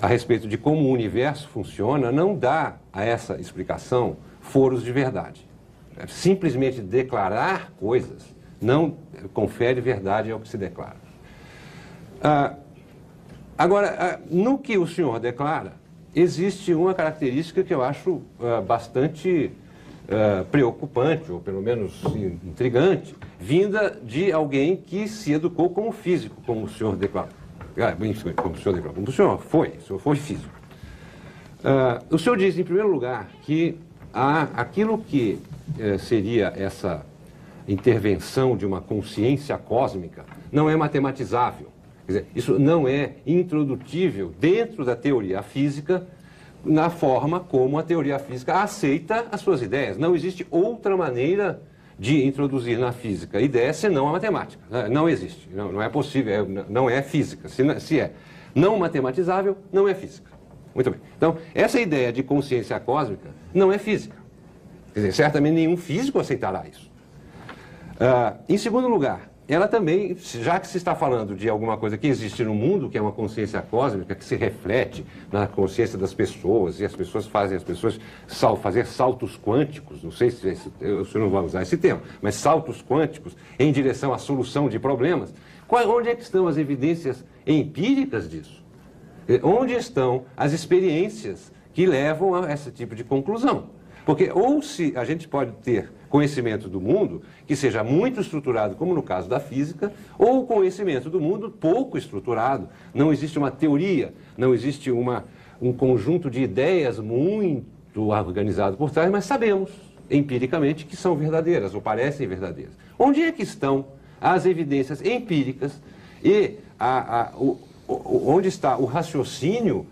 a respeito de como o universo funciona, não dá a essa explicação foros de verdade. É simplesmente declarar coisas não confere verdade ao que se declara. Ah, agora, ah, no que o senhor declara, existe uma característica que eu acho ah, bastante ah, preocupante, ou pelo menos intrigante, vinda de alguém que se educou como físico, como o senhor declara. Ah, como o senhor declarou, como o senhor foi, o senhor foi físico. Ah, o senhor diz, em primeiro lugar, que a, aquilo que eh, seria essa intervenção de uma consciência cósmica não é matematizável. Dizer, isso não é introdutível dentro da teoria física na forma como a teoria física aceita as suas ideias. Não existe outra maneira de introduzir na física ideias senão a matemática. Não existe, não, não é possível, é, não é física. Se, se é não matematizável, não é física. Muito bem. Então, essa ideia de consciência cósmica não é física. Quer dizer, certamente nenhum físico aceitará isso. Uh, em segundo lugar, ela também, já que se está falando de alguma coisa que existe no mundo, que é uma consciência cósmica, que se reflete na consciência das pessoas, e as pessoas fazem as pessoas sal, fazer saltos quânticos, não sei se o senhor não vai usar esse termo, mas saltos quânticos em direção à solução de problemas, qual, onde é que estão as evidências empíricas disso? Onde estão as experiências que levam a esse tipo de conclusão? Porque ou se a gente pode ter conhecimento do mundo que seja muito estruturado, como no caso da física, ou conhecimento do mundo pouco estruturado. Não existe uma teoria, não existe uma, um conjunto de ideias muito organizado por trás, mas sabemos empiricamente que são verdadeiras ou parecem verdadeiras. Onde é que estão as evidências empíricas e a, a, o, onde está o raciocínio,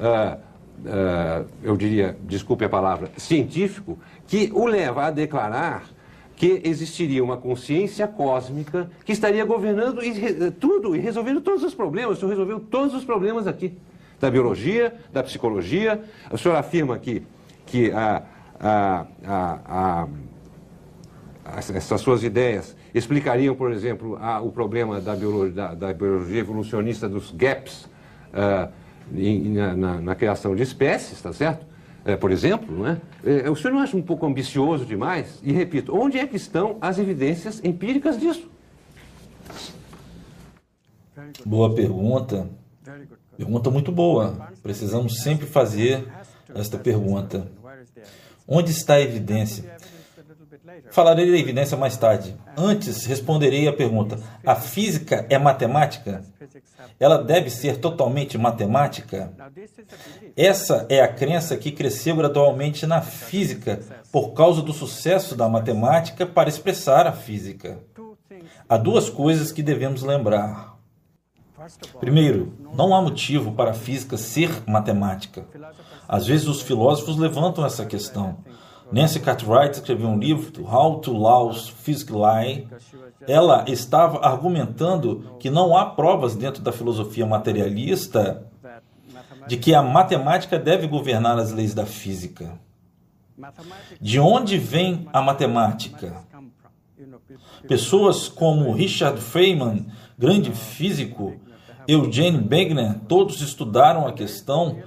uh, uh, eu diria, desculpe a palavra, científico, que o leva a declarar que existiria uma consciência cósmica que estaria governando e, tudo e resolvendo todos os problemas. O senhor resolveu todos os problemas aqui, da biologia, da psicologia. O senhor afirma que, que a, a, a, essas suas ideias explicariam, por exemplo, o problema da biologia, da, da biologia, evolucionista dos gaps uh, em, na, na criação de espécies, está certo? é, por exemplo, não é? é? o senhor não acha um pouco ambicioso demais? E repito, onde é que estão as evidências empíricas disso? Boa pergunta. Pergunta muito boa. Precisamos sempre fazer esta pergunta. Onde está a evidência? Falarei da evidência mais tarde. Antes, responderei a pergunta: a física é matemática? Ela deve ser totalmente matemática? Essa é a crença que cresceu gradualmente na física por causa do sucesso da matemática para expressar a física. Há duas coisas que devemos lembrar. Primeiro, não há motivo para a física ser matemática. Às vezes os filósofos levantam essa questão. Nancy Cartwright escreveu um livro, How to Laws Lie. Ela estava argumentando que não há provas dentro da filosofia materialista de que a matemática deve governar as leis da física. De onde vem a matemática? Pessoas como Richard Feynman, grande físico, Eugene Wegner, todos estudaram a questão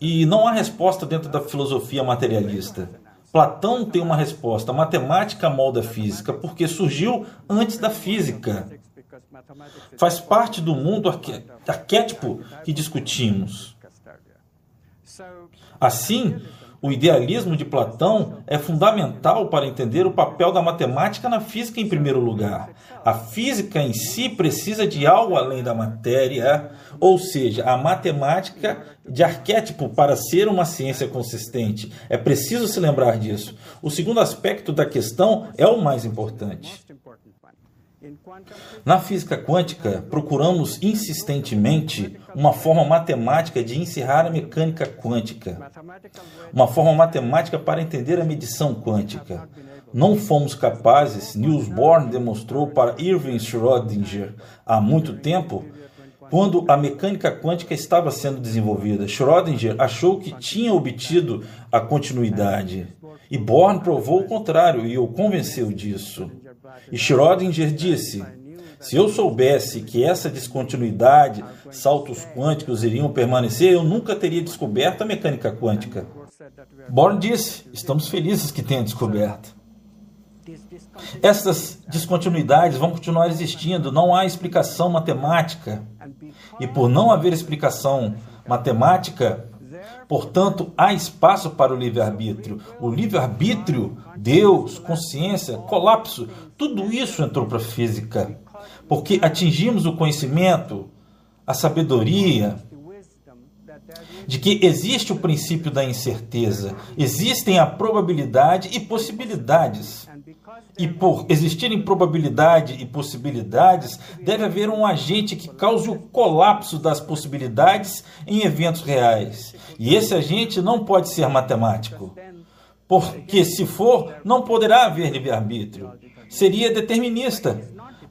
e não há resposta dentro da filosofia materialista. Platão tem uma resposta. A matemática molda a física porque surgiu antes da física. Faz parte do mundo arquétipo que discutimos. Assim, o idealismo de Platão é fundamental para entender o papel da matemática na física em primeiro lugar. A física em si precisa de algo além da matéria, ou seja, a matemática de arquétipo para ser uma ciência consistente. É preciso se lembrar disso. O segundo aspecto da questão é o mais importante. Na física quântica, procuramos insistentemente uma forma matemática de encerrar a mecânica quântica, uma forma matemática para entender a medição quântica. Não fomos capazes, Niels Bohr demonstrou para Irving Schrödinger há muito tempo, quando a mecânica quântica estava sendo desenvolvida. Schrödinger achou que tinha obtido a continuidade. E Bohr provou o contrário e o convenceu disso. E Schrödinger disse: se eu soubesse que essa descontinuidade, saltos quânticos iriam permanecer, eu nunca teria descoberto a mecânica quântica. Bohr disse: estamos felizes que tenha descoberto. Essas descontinuidades vão continuar existindo, não há explicação matemática. E por não haver explicação matemática, Portanto, há espaço para o livre-arbítrio. O livre-arbítrio, Deus, consciência, colapso, tudo isso entrou para a física. Porque atingimos o conhecimento, a sabedoria, de que existe o princípio da incerteza, existem a probabilidade e possibilidades. E por existirem probabilidade e possibilidades, deve haver um agente que cause o colapso das possibilidades em eventos reais. E esse agente não pode ser matemático. Porque, se for, não poderá haver livre-arbítrio. Seria determinista.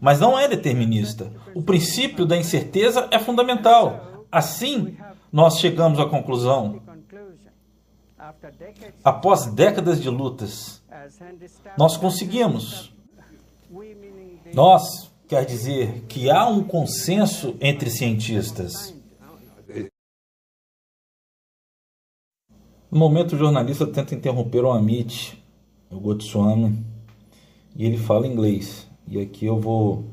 Mas não é determinista. O princípio da incerteza é fundamental. Assim, nós chegamos à conclusão. Após décadas de lutas, nós conseguimos. Nós quer dizer que há um consenso entre cientistas. No momento, o jornalista tenta interromper o Amit, o Gotsuami, e ele fala inglês. E aqui eu vou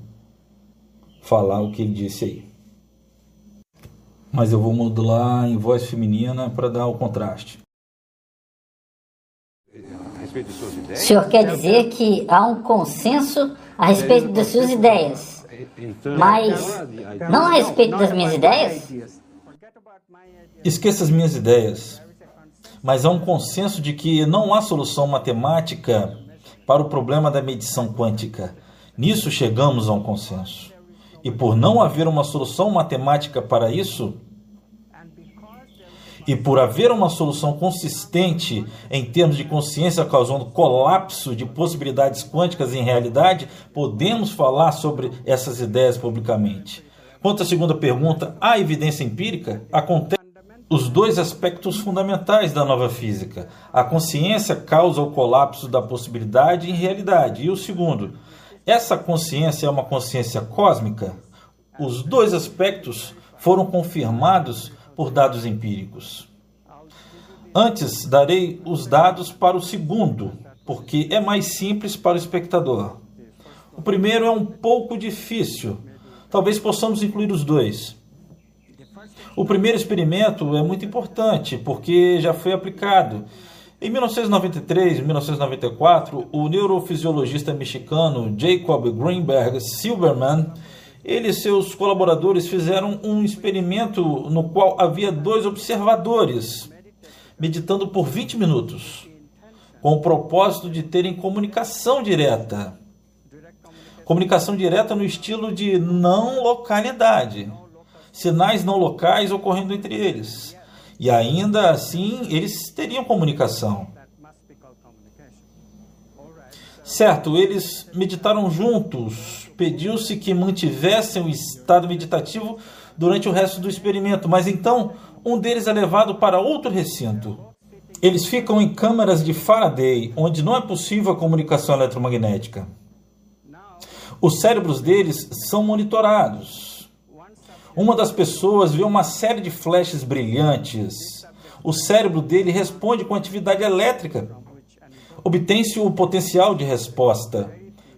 falar o que ele disse aí. Mas eu vou modular em voz feminina para dar o contraste. O senhor quer dizer que há um consenso a respeito das suas ideias, mas não a respeito das minhas ideias? Esqueça as minhas ideias, mas há um consenso de que não há solução matemática para o problema da medição quântica. Nisso chegamos a um consenso. E por não haver uma solução matemática para isso, e por haver uma solução consistente em termos de consciência causando colapso de possibilidades quânticas em realidade, podemos falar sobre essas ideias publicamente. Quanto à segunda pergunta, há evidência empírica? Acontece os dois aspectos fundamentais da nova física. A consciência causa o colapso da possibilidade em realidade. E o segundo, essa consciência é uma consciência cósmica? Os dois aspectos foram confirmados por dados empíricos. Antes, darei os dados para o segundo, porque é mais simples para o espectador. O primeiro é um pouco difícil. Talvez possamos incluir os dois. O primeiro experimento é muito importante, porque já foi aplicado. Em 1993 e 1994, o neurofisiologista mexicano Jacob Greenberg Silverman ele e seus colaboradores fizeram um experimento no qual havia dois observadores meditando por 20 minutos, com o propósito de terem comunicação direta. Comunicação direta no estilo de não localidade, sinais não locais ocorrendo entre eles. E ainda assim, eles teriam comunicação. Certo, eles meditaram juntos. Pediu-se que mantivessem o estado meditativo durante o resto do experimento, mas então um deles é levado para outro recinto. Eles ficam em câmaras de Faraday, onde não é possível a comunicação eletromagnética. Os cérebros deles são monitorados. Uma das pessoas vê uma série de flashes brilhantes. O cérebro dele responde com atividade elétrica. Obtém-se o potencial de resposta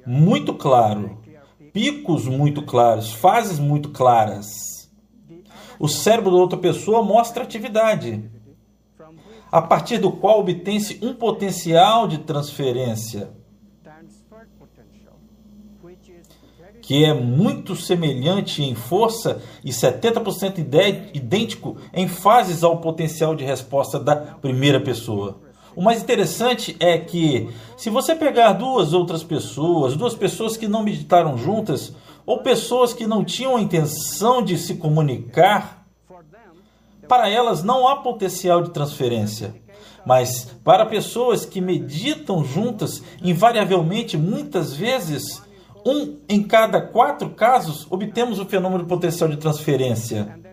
muito claro, picos muito claros, fases muito claras o cérebro da outra pessoa mostra atividade, a partir do qual obtém-se um potencial de transferência, que é muito semelhante em força e 70% idêntico em fases ao potencial de resposta da primeira pessoa. O mais interessante é que, se você pegar duas outras pessoas, duas pessoas que não meditaram juntas, ou pessoas que não tinham a intenção de se comunicar, para elas não há potencial de transferência. Mas para pessoas que meditam juntas, invariavelmente, muitas vezes, um em cada quatro casos, obtemos o fenômeno de potencial de transferência.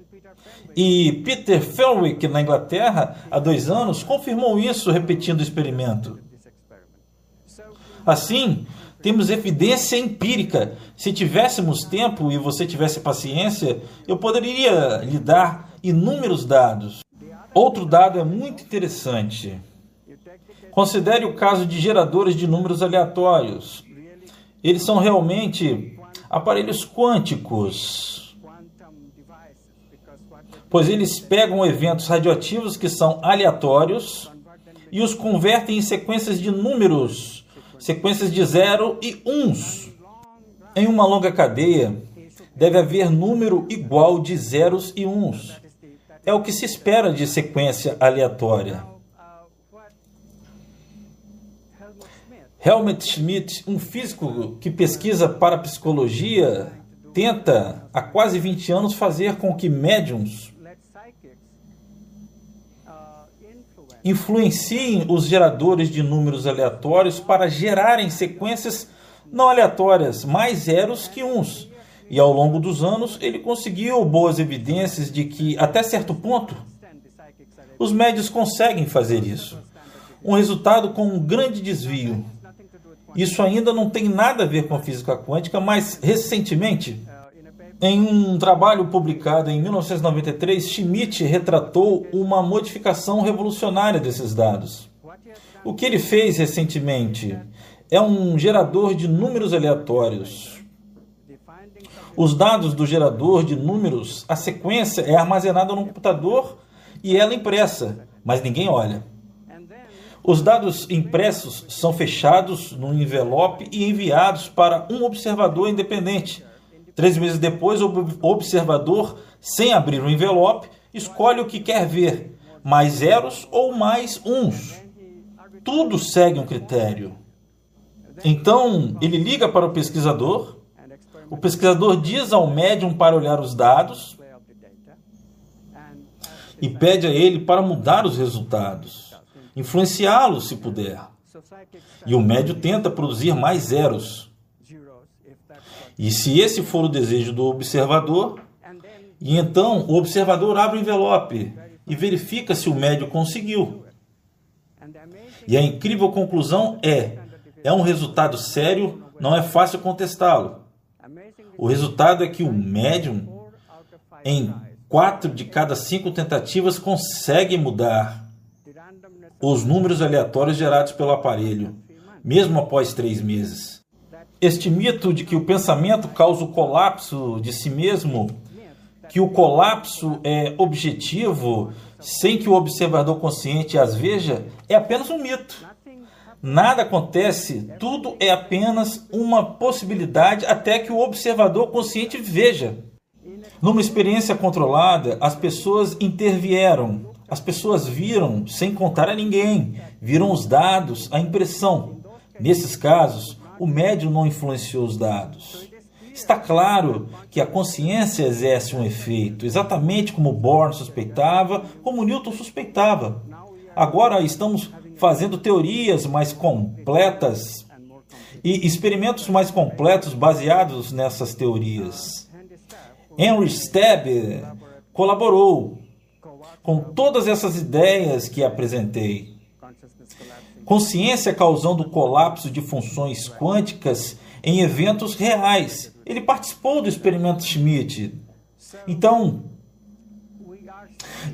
E Peter Felwick, na Inglaterra, há dois anos, confirmou isso repetindo o experimento. Assim, temos evidência empírica. Se tivéssemos tempo e você tivesse paciência, eu poderia lhe dar inúmeros dados. Outro dado é muito interessante. Considere o caso de geradores de números aleatórios. Eles são realmente aparelhos quânticos, pois eles pegam eventos radioativos que são aleatórios e os convertem em sequências de números sequências de zero e uns. Em uma longa cadeia, deve haver número igual de zeros e uns. É o que se espera de sequência aleatória. Helmut Schmidt, um físico que pesquisa para psicologia, tenta há quase 20 anos fazer com que médiums influenciem os geradores de números aleatórios para gerarem sequências não aleatórias, mais zeros que uns. E ao longo dos anos, ele conseguiu boas evidências de que, até certo ponto, os médios conseguem fazer isso. Um resultado com um grande desvio. Isso ainda não tem nada a ver com a física quântica, mas recentemente, em um trabalho publicado em 1993, Schmidt retratou uma modificação revolucionária desses dados. O que ele fez recentemente é um gerador de números aleatórios. Os dados do gerador de números, a sequência é armazenada no computador e ela impressa, mas ninguém olha. Os dados impressos são fechados num envelope e enviados para um observador independente. Três meses depois, o observador, sem abrir o envelope, escolhe o que quer ver, mais zeros ou mais uns. Tudo segue um critério. Então, ele liga para o pesquisador, o pesquisador diz ao médium para olhar os dados e pede a ele para mudar os resultados, influenciá-los se puder. E o médium tenta produzir mais zeros. E se esse for o desejo do observador, e então o observador abre o envelope e verifica se o médium conseguiu. E a incrível conclusão é: é um resultado sério, não é fácil contestá-lo. O resultado é que o médium, em quatro de cada cinco tentativas, consegue mudar os números aleatórios gerados pelo aparelho, mesmo após três meses. Este mito de que o pensamento causa o colapso de si mesmo, que o colapso é objetivo, sem que o observador consciente as veja, é apenas um mito. Nada acontece, tudo é apenas uma possibilidade até que o observador consciente veja. Numa experiência controlada, as pessoas intervieram, as pessoas viram sem contar a ninguém, viram os dados, a impressão. Nesses casos, o médium não influenciou os dados. Está claro que a consciência exerce um efeito, exatamente como Bohr suspeitava, como Newton suspeitava. Agora estamos fazendo teorias mais completas e experimentos mais completos baseados nessas teorias. Henry Stebb colaborou com todas essas ideias que apresentei. Consciência causando colapso de funções quânticas em eventos reais. Ele participou do experimento Schmidt. Então,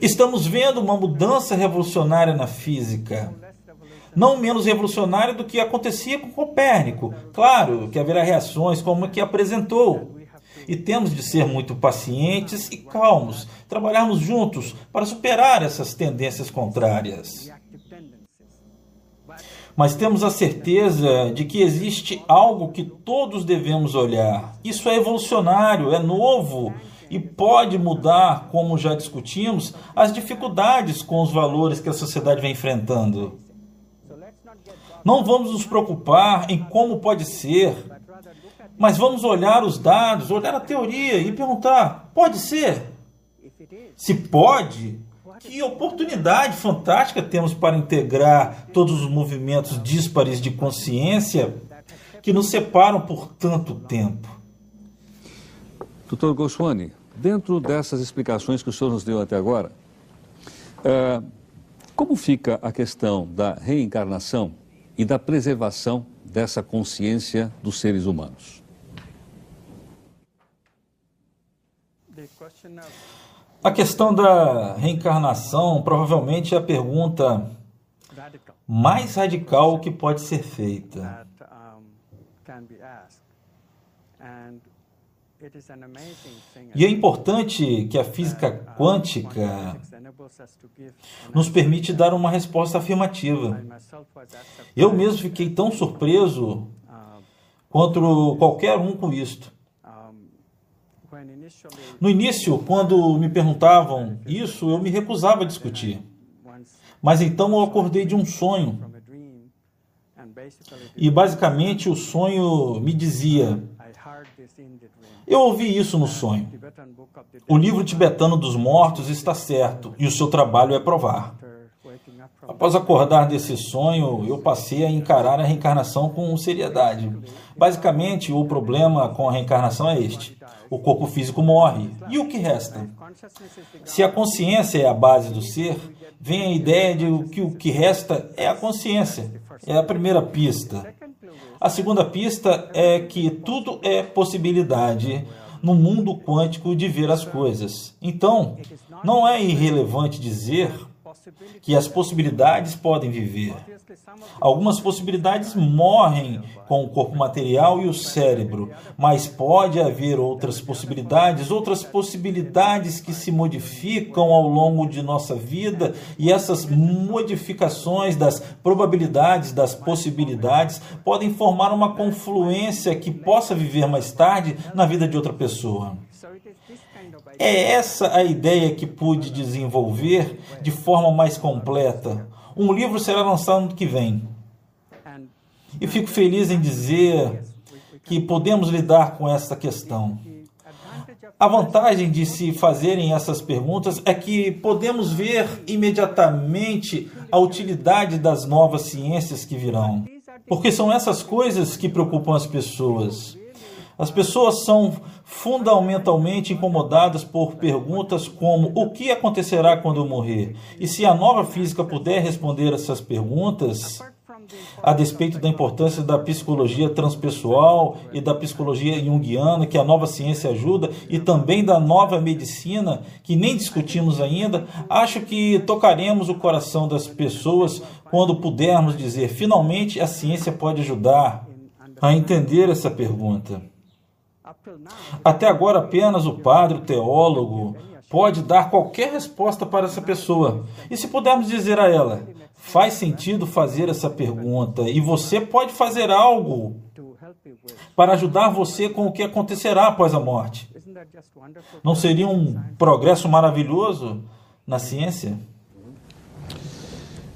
estamos vendo uma mudança revolucionária na física não menos revolucionário do que acontecia com Copérnico. Claro que haverá reações como a que apresentou. E temos de ser muito pacientes e calmos, trabalharmos juntos para superar essas tendências contrárias. Mas temos a certeza de que existe algo que todos devemos olhar. Isso é evolucionário, é novo e pode mudar, como já discutimos, as dificuldades com os valores que a sociedade vem enfrentando. Não vamos nos preocupar em como pode ser, mas vamos olhar os dados, olhar a teoria e perguntar: pode ser? Se pode, que oportunidade fantástica temos para integrar todos os movimentos díspares de consciência que nos separam por tanto tempo. Doutor Goswami, dentro dessas explicações que o senhor nos deu até agora, uh, como fica a questão da reencarnação e da preservação dessa consciência dos seres humanos. A questão da reencarnação provavelmente é a pergunta mais radical que pode ser feita. E é importante que a física quântica nos permite dar uma resposta afirmativa. Eu mesmo fiquei tão surpreso quanto qualquer um com isto. No início, quando me perguntavam isso, eu me recusava a discutir. Mas então eu acordei de um sonho. E basicamente o sonho me dizia: eu ouvi isso no sonho. O livro tibetano dos mortos está certo e o seu trabalho é provar. Após acordar desse sonho, eu passei a encarar a reencarnação com seriedade. Basicamente, o problema com a reencarnação é este: o corpo físico morre. E o que resta? Se a consciência é a base do ser, vem a ideia de que o que resta é a consciência. É a primeira pista. A segunda pista é que tudo é possibilidade no mundo quântico de ver as coisas. Então, não é irrelevante dizer que as possibilidades podem viver. Algumas possibilidades morrem com o corpo material e o cérebro, mas pode haver outras possibilidades, outras possibilidades que se modificam ao longo de nossa vida, e essas modificações das probabilidades, das possibilidades, podem formar uma confluência que possa viver mais tarde na vida de outra pessoa. É essa a ideia que pude desenvolver de forma mais completa. Um livro será lançado no que vem. E fico feliz em dizer que podemos lidar com essa questão. A vantagem de se fazerem essas perguntas é que podemos ver imediatamente a utilidade das novas ciências que virão. Porque são essas coisas que preocupam as pessoas. As pessoas são fundamentalmente incomodadas por perguntas como o que acontecerá quando eu morrer? E se a nova física puder responder essas perguntas, a despeito da importância da psicologia transpessoal e da psicologia junguiana, que a nova ciência ajuda, e também da nova medicina, que nem discutimos ainda, acho que tocaremos o coração das pessoas quando pudermos dizer: finalmente a ciência pode ajudar a entender essa pergunta. Até agora, apenas o padre, o teólogo, pode dar qualquer resposta para essa pessoa. E se pudermos dizer a ela, faz sentido fazer essa pergunta e você pode fazer algo para ajudar você com o que acontecerá após a morte. Não seria um progresso maravilhoso na ciência?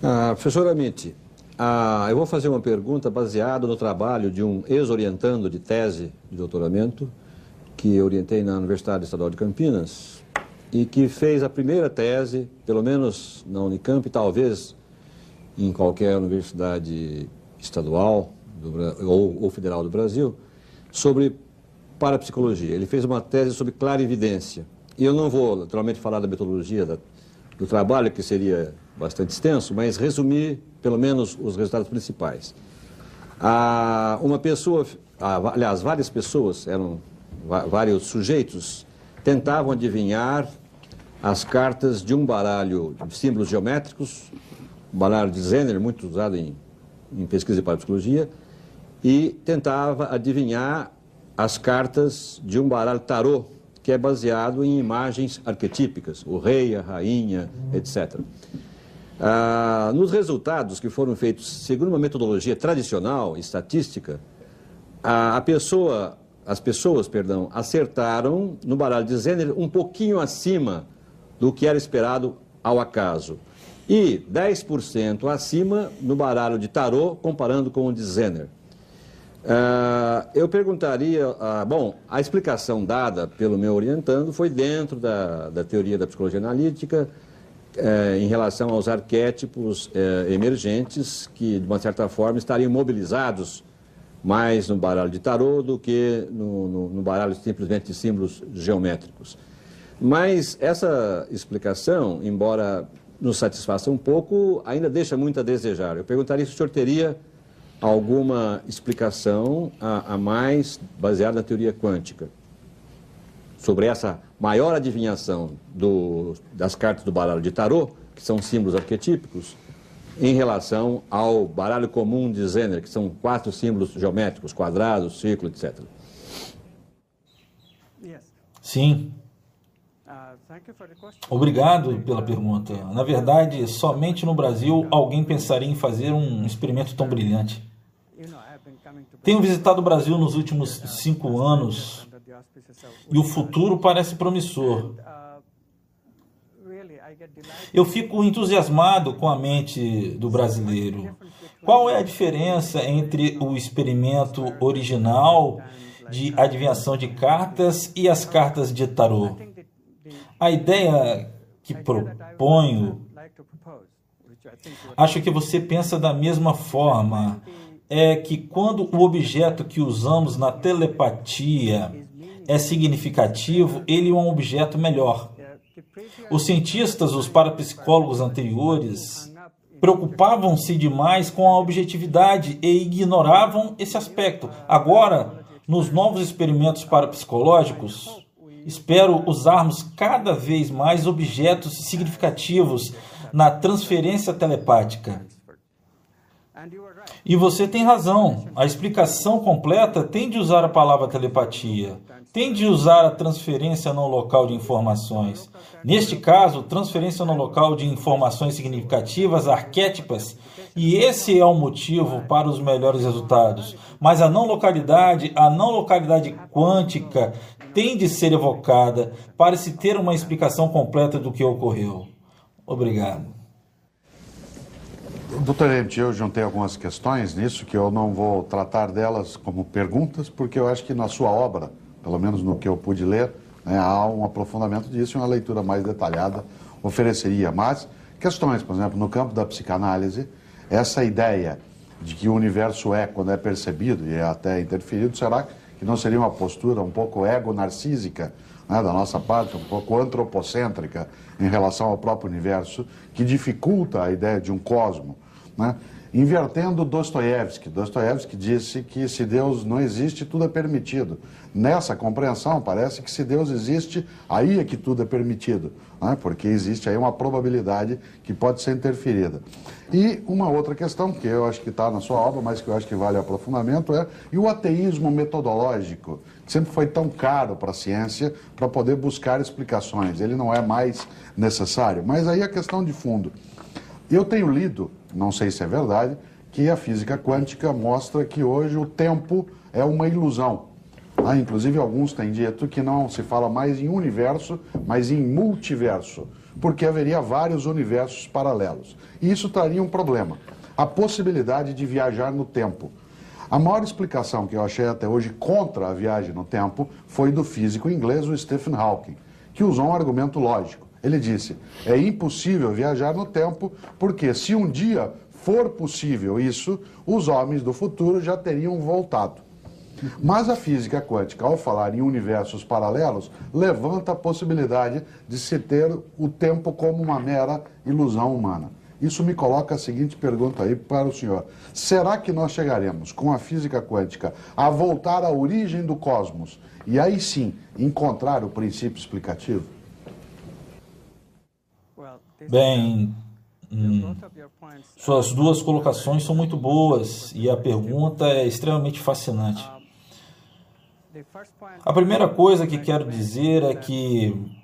Ah, professor Amite, ah, eu vou fazer uma pergunta baseada no trabalho de um ex-orientando de tese de doutoramento que eu orientei na Universidade Estadual de Campinas e que fez a primeira tese, pelo menos na Unicamp, talvez em qualquer universidade estadual do, ou, ou federal do Brasil, sobre parapsicologia. Ele fez uma tese sobre clarividência. E eu não vou, naturalmente, falar da metodologia da, do trabalho, que seria bastante extenso, mas resumir, pelo menos, os resultados principais. Ah, uma pessoa, ah, aliás, várias pessoas eram vários sujeitos tentavam adivinhar as cartas de um baralho de símbolos geométricos, um baralho de Zener, muito usado em, em pesquisa de parapsicologia, e tentava adivinhar as cartas de um baralho tarô, que é baseado em imagens arquetípicas, o rei, a rainha, etc. Ah, nos resultados que foram feitos segundo uma metodologia tradicional, estatística, a, a pessoa as pessoas, perdão, acertaram no baralho de Zener um pouquinho acima do que era esperado ao acaso. E 10% acima no baralho de tarô, comparando com o de Zener. Uh, eu perguntaria, uh, bom, a explicação dada pelo meu orientando foi dentro da, da teoria da psicologia analítica, uh, em relação aos arquétipos eh, emergentes que, de uma certa forma, estariam mobilizados mais no baralho de tarô do que no, no, no baralho simplesmente de símbolos geométricos. Mas essa explicação, embora nos satisfaça um pouco, ainda deixa muito a desejar. Eu perguntaria se o senhor teria alguma explicação a, a mais baseada na teoria quântica sobre essa maior adivinhação do, das cartas do baralho de tarô, que são símbolos arquetípicos, em relação ao baralho comum de Zener, que são quatro símbolos geométricos, quadrado, círculo, etc. Sim. Obrigado pela pergunta. Na verdade, somente no Brasil alguém pensaria em fazer um experimento tão brilhante. Tenho visitado o Brasil nos últimos cinco anos e o futuro parece promissor. Eu fico entusiasmado com a mente do brasileiro. Qual é a diferença entre o experimento original de adivinhação de cartas e as cartas de tarô? A ideia que proponho, acho que você pensa da mesma forma, é que quando o objeto que usamos na telepatia é significativo, ele é um objeto melhor. Os cientistas, os parapsicólogos anteriores, preocupavam-se demais com a objetividade e ignoravam esse aspecto. Agora, nos novos experimentos parapsicológicos, espero usarmos cada vez mais objetos significativos na transferência telepática. E você tem razão. A explicação completa tem de usar a palavra telepatia, tem de usar a transferência não local de informações. Neste caso, transferência no local de informações significativas, arquétipas, e esse é o motivo para os melhores resultados. Mas a não localidade, a não localidade quântica, tem de ser evocada para se ter uma explicação completa do que ocorreu. Obrigado. Doutor Ente, eu juntei algumas questões nisso que eu não vou tratar delas como perguntas, porque eu acho que na sua obra, pelo menos no que eu pude ler, né, há um aprofundamento disso e uma leitura mais detalhada ofereceria. Mas questões, por exemplo, no campo da psicanálise, essa ideia de que o universo é quando é percebido e é até interferido, será que não seria uma postura um pouco ego-narcísica né, da nossa parte, um pouco antropocêntrica em relação ao próprio universo, que dificulta a ideia de um cosmo? Né? invertendo Dostoiévski. Dostoiévski disse que se Deus não existe, tudo é permitido. Nessa compreensão, parece que se Deus existe, aí é que tudo é permitido, né? porque existe aí uma probabilidade que pode ser interferida. E uma outra questão, que eu acho que está na sua obra, mas que eu acho que vale aprofundamento, é e o ateísmo metodológico, que sempre foi tão caro para a ciência para poder buscar explicações. Ele não é mais necessário. Mas aí a questão de fundo. Eu tenho lido não sei se é verdade, que a física quântica mostra que hoje o tempo é uma ilusão. Ah, inclusive, alguns têm dito que não se fala mais em universo, mas em multiverso, porque haveria vários universos paralelos. E isso traria um problema: a possibilidade de viajar no tempo. A maior explicação que eu achei até hoje contra a viagem no tempo foi do físico inglês, o Stephen Hawking, que usou um argumento lógico. Ele disse: é impossível viajar no tempo, porque se um dia for possível isso, os homens do futuro já teriam voltado. Mas a física quântica, ao falar em universos paralelos, levanta a possibilidade de se ter o tempo como uma mera ilusão humana. Isso me coloca a seguinte pergunta aí para o senhor: será que nós chegaremos com a física quântica a voltar à origem do cosmos e aí sim encontrar o princípio explicativo? Bem, hum, suas duas colocações são muito boas e a pergunta é extremamente fascinante. A primeira coisa que quero dizer é que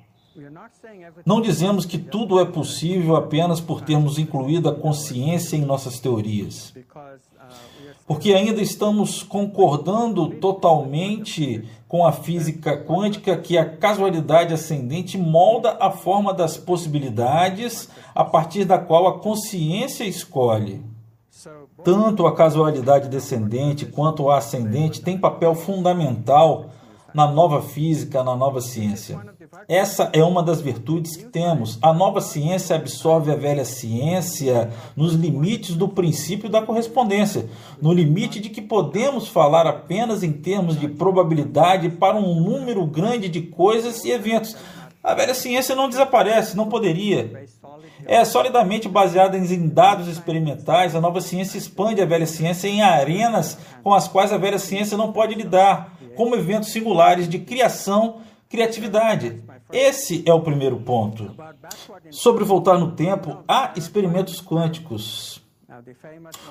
não dizemos que tudo é possível apenas por termos incluído a consciência em nossas teorias. Porque ainda estamos concordando totalmente com a física quântica que a casualidade ascendente molda a forma das possibilidades a partir da qual a consciência escolhe. Tanto a casualidade descendente quanto a ascendente têm papel fundamental na nova física, na nova ciência. Essa é uma das virtudes que temos. A nova ciência absorve a velha ciência nos limites do princípio da correspondência, no limite de que podemos falar apenas em termos de probabilidade para um número grande de coisas e eventos. A velha ciência não desaparece, não poderia. É solidamente baseada em dados experimentais, a nova ciência expande a velha ciência em arenas com as quais a velha ciência não pode lidar, como eventos singulares de criação criatividade. Esse é o primeiro ponto. Sobre voltar no tempo, há experimentos quânticos.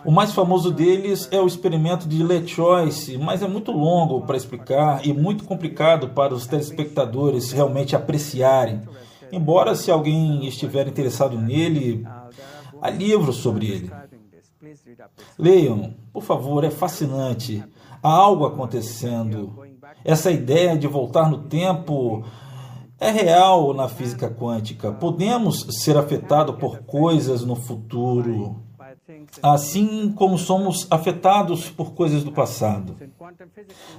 O mais famoso deles é o experimento de Le Choice, mas é muito longo para explicar e muito complicado para os telespectadores realmente apreciarem. Embora, se alguém estiver interessado nele, há livros sobre ele. Leiam, por favor, é fascinante. Há algo acontecendo essa ideia de voltar no tempo é real na física quântica. Podemos ser afetados por coisas no futuro, assim como somos afetados por coisas do passado.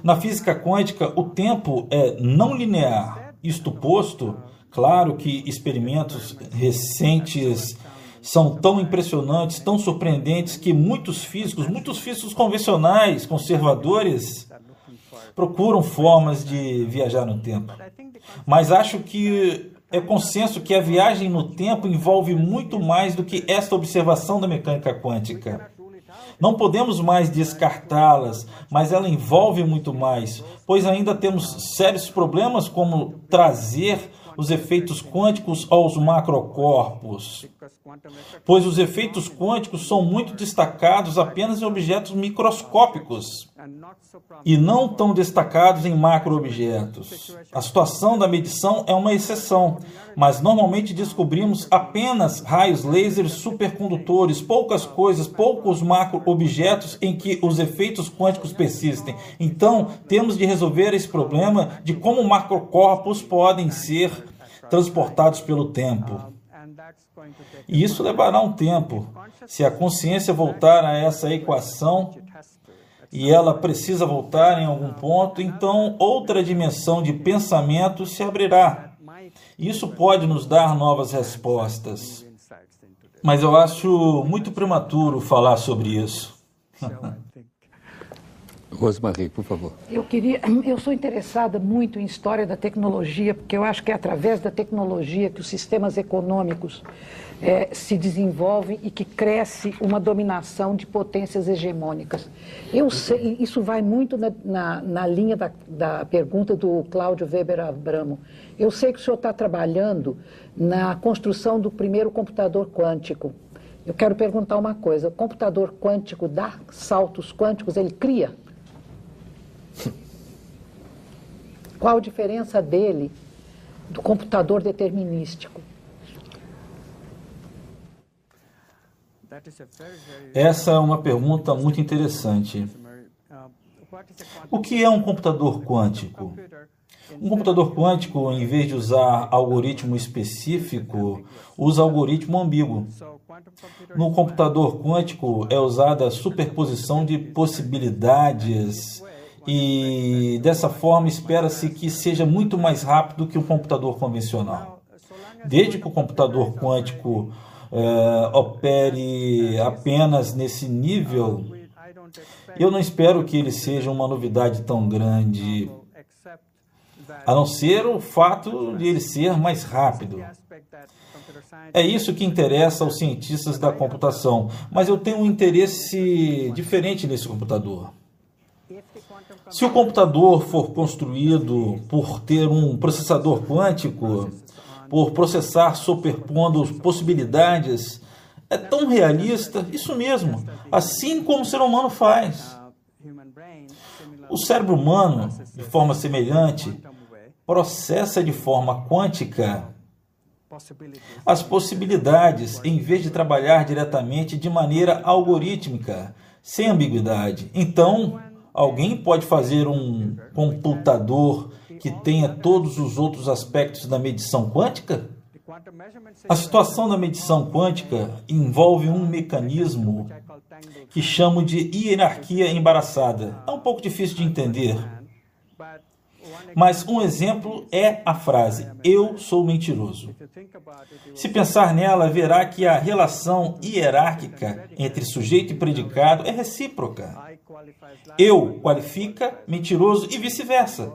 Na física quântica, o tempo é não linear. Isto posto, claro que experimentos recentes são tão impressionantes, tão surpreendentes que muitos físicos, muitos físicos convencionais, conservadores, procuram formas de viajar no tempo. Mas acho que é consenso que a viagem no tempo envolve muito mais do que esta observação da mecânica quântica. Não podemos mais descartá-las, mas ela envolve muito mais, pois ainda temos sérios problemas como trazer os efeitos quânticos aos macrocorpos, pois os efeitos quânticos são muito destacados apenas em objetos microscópicos e não tão destacados em macroobjetos. A situação da medição é uma exceção, mas normalmente descobrimos apenas raios laser supercondutores, poucas coisas, poucos macroobjetos em que os efeitos quânticos persistem. Então, temos de resolver esse problema de como macrocorpos podem ser transportados pelo tempo. E isso levará um tempo. Se a consciência voltar a essa equação, e ela precisa voltar em algum ponto, então outra dimensão de pensamento se abrirá. Isso pode nos dar novas respostas. Mas eu acho muito prematuro falar sobre isso. Rosemarie, por favor. Eu queria, eu sou interessada muito em história da tecnologia, porque eu acho que é através da tecnologia que os sistemas econômicos é, se desenvolvem e que cresce uma dominação de potências hegemônicas. Eu sei, isso vai muito na, na, na linha da, da pergunta do Cláudio Weber Abramo. Eu sei que o senhor está trabalhando na construção do primeiro computador quântico. Eu quero perguntar uma coisa: o computador quântico dá saltos quânticos? Ele cria? Qual a diferença dele do computador determinístico? Essa é uma pergunta muito interessante. O que é um computador quântico? Um computador quântico, em vez de usar algoritmo específico, usa algoritmo ambíguo. No computador quântico é usada a superposição de possibilidades e dessa forma espera-se que seja muito mais rápido que o computador convencional. Desde que o computador quântico é, opere apenas nesse nível, eu não espero que ele seja uma novidade tão grande, a não ser o fato de ele ser mais rápido. É isso que interessa aos cientistas da computação, mas eu tenho um interesse diferente nesse computador. Se o computador for construído por ter um processador quântico, por processar superpondo possibilidades, é tão realista, isso mesmo, assim como o ser humano faz. O cérebro humano, de forma semelhante, processa de forma quântica as possibilidades em vez de trabalhar diretamente de maneira algorítmica, sem ambiguidade. Então, Alguém pode fazer um computador que tenha todos os outros aspectos da medição quântica? A situação da medição quântica envolve um mecanismo que chamo de hierarquia embaraçada. É um pouco difícil de entender. Mas um exemplo é a frase: Eu sou mentiroso. Se pensar nela, verá que a relação hierárquica entre sujeito e predicado é recíproca. Eu qualifica mentiroso e vice-versa.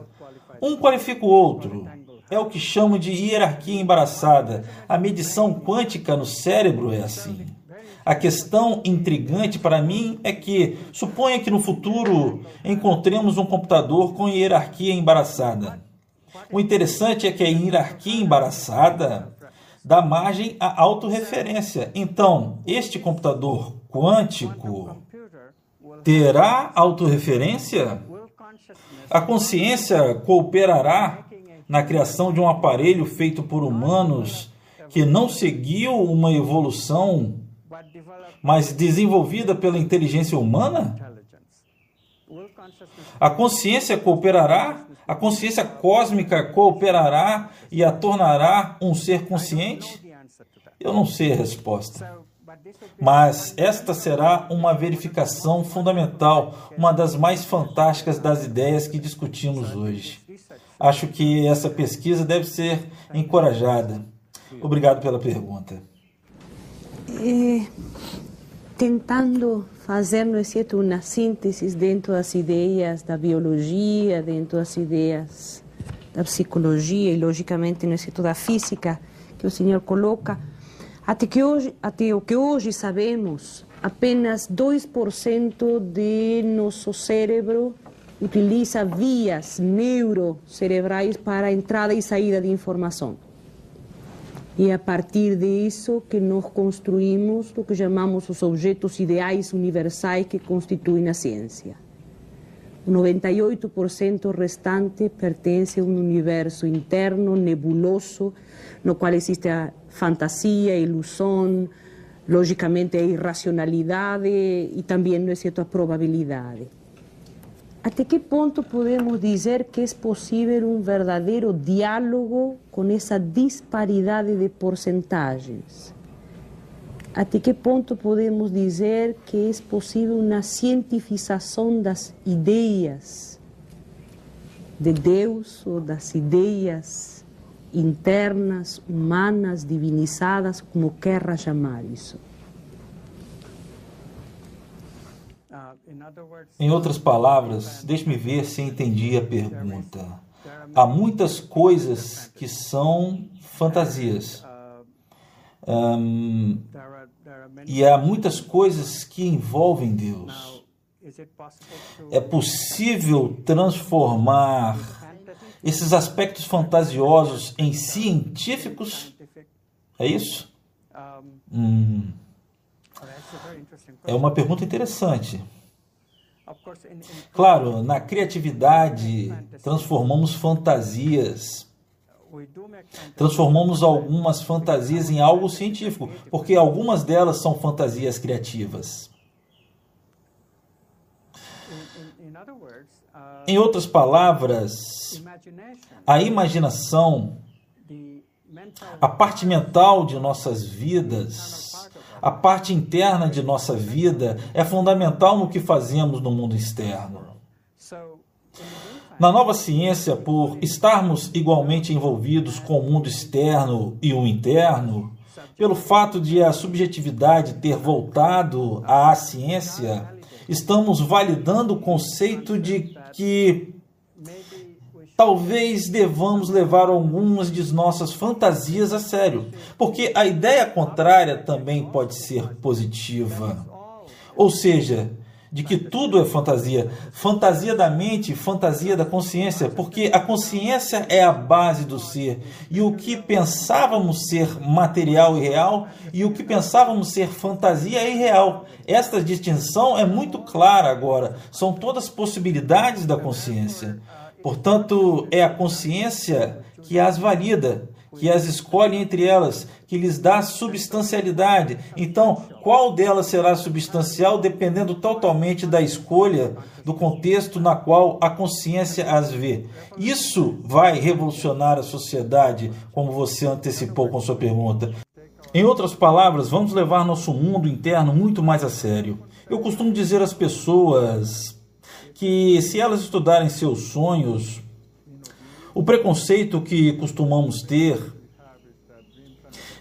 Um qualifica o outro. É o que chamo de hierarquia embaraçada. A medição quântica no cérebro é assim. A questão intrigante para mim é que, suponha que no futuro encontremos um computador com hierarquia embaraçada. O interessante é que a hierarquia embaraçada dá margem à autorreferência. Então, este computador quântico terá autorreferência? A consciência cooperará na criação de um aparelho feito por humanos que não seguiu uma evolução, mas desenvolvida pela inteligência humana? A consciência cooperará? A consciência cósmica cooperará e a tornará um ser consciente? Eu não sei a resposta. Mas esta será uma verificação fundamental, uma das mais fantásticas das ideias que discutimos hoje. Acho que essa pesquisa deve ser encorajada. Obrigado pela pergunta. É, tentando fazer não é certo, uma síntese dentro das ideias da biologia, dentro das ideias da psicologia e, logicamente, não é certo, da física que o senhor coloca, até, que hoje, até o que hoje sabemos, apenas 2% de nosso cérebro utiliza vias neurocerebrais para entrada e saída de informação. E é a partir disso que nós construímos o que chamamos os objetos ideais universais que constituem a ciência. O 98% restante pertence a um universo interno, nebuloso, no qual existe a fantasia, a ilusão, logicamente a irracionalidade e também, não é certo, a probabilidade. Até que ponto podemos dizer que é possível um verdadeiro diálogo com essa disparidade de porcentagens? Até que ponto podemos dizer que é possível uma cientificação das ideias de Deus ou das ideias internas, humanas, divinizadas, como queira chamar isso? Em outras palavras, deixe-me ver se entendi a pergunta. Há muitas coisas que são fantasias. Um, e há muitas coisas que envolvem Deus. É possível transformar esses aspectos fantasiosos em científicos? É isso? Hum. É uma pergunta interessante. Claro, na criatividade transformamos fantasias. Transformamos algumas fantasias em algo científico, porque algumas delas são fantasias criativas. Em outras palavras, a imaginação, a parte mental de nossas vidas, a parte interna de nossa vida é fundamental no que fazemos no mundo externo. Na nova ciência, por estarmos igualmente envolvidos com o mundo externo e o interno, pelo fato de a subjetividade ter voltado à ciência, estamos validando o conceito de que talvez devamos levar algumas de nossas fantasias a sério, porque a ideia contrária também pode ser positiva. Ou seja, de que tudo é fantasia, fantasia da mente, fantasia da consciência, porque a consciência é a base do ser, e o que pensávamos ser material e real, e o que pensávamos ser fantasia é irreal. Esta distinção é muito clara agora, são todas possibilidades da consciência. Portanto, é a consciência que as valida, que as escolhe entre elas, que lhes dá substancialidade. Então, qual delas será substancial dependendo totalmente da escolha, do contexto na qual a consciência as vê. Isso vai revolucionar a sociedade, como você antecipou com sua pergunta. Em outras palavras, vamos levar nosso mundo interno muito mais a sério. Eu costumo dizer às pessoas que se elas estudarem seus sonhos, o preconceito que costumamos ter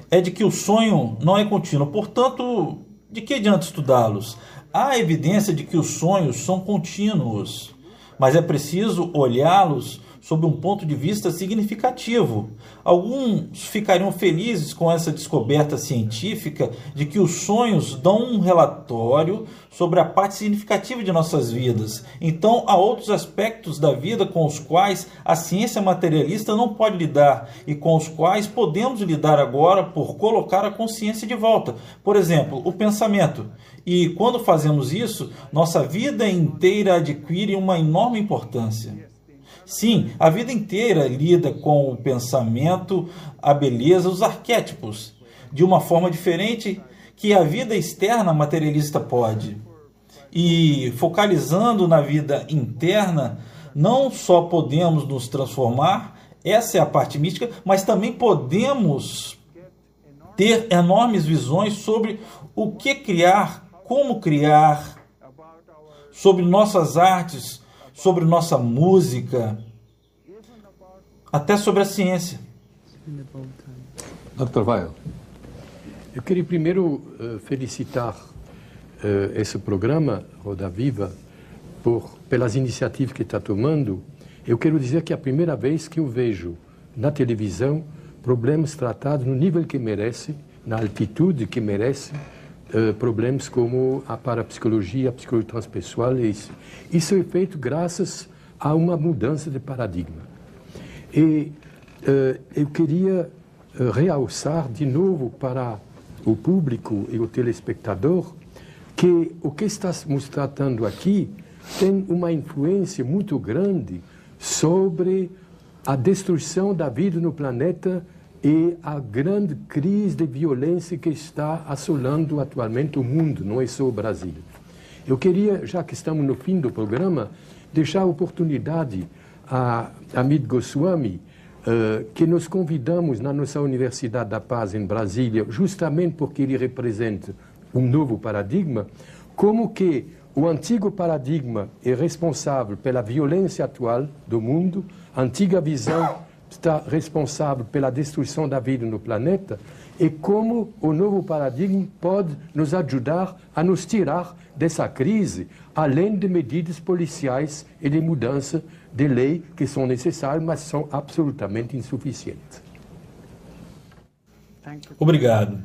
é de que o sonho não é contínuo. Portanto, de que adianta estudá-los? Há evidência de que os sonhos são contínuos, mas é preciso olhá-los sob um ponto de vista significativo. Alguns ficariam felizes com essa descoberta científica de que os sonhos dão um relatório sobre a parte significativa de nossas vidas. Então, há outros aspectos da vida com os quais a ciência materialista não pode lidar e com os quais podemos lidar agora por colocar a consciência de volta. Por exemplo, o pensamento. E quando fazemos isso, nossa vida inteira adquire uma enorme importância. Sim, a vida inteira lida com o pensamento, a beleza, os arquétipos, de uma forma diferente que a vida externa materialista pode. E focalizando na vida interna, não só podemos nos transformar, essa é a parte mística, mas também podemos ter enormes visões sobre o que criar, como criar, sobre nossas artes, sobre nossa música, até sobre a ciência. Dr. Weil. Eu queria primeiro uh, felicitar uh, esse programa, Roda Viva, por, pelas iniciativas que está tomando. Eu quero dizer que é a primeira vez que eu vejo na televisão problemas tratados no nível que merece, na altitude que merece, uh, problemas como a parapsicologia, a psicologia transpessoal. Isso. isso é feito graças a uma mudança de paradigma. E eu queria realçar de novo para o público e o telespectador que o que estamos tratando aqui tem uma influência muito grande sobre a destruição da vida no planeta e a grande crise de violência que está assolando atualmente o mundo, não é só o Brasil. Eu queria, já que estamos no fim do programa, deixar a oportunidade a Amit Goswami, uh, que nós convidamos na nossa Universidade da Paz em Brasília, justamente porque ele representa um novo paradigma, como que o antigo paradigma é responsável pela violência atual do mundo, a antiga visão está responsável pela destruição da vida no planeta, e como o novo paradigma pode nos ajudar a nos tirar dessa crise, além de medidas policiais e de mudança de lei que são necessárias, mas são absolutamente insuficientes. Obrigado.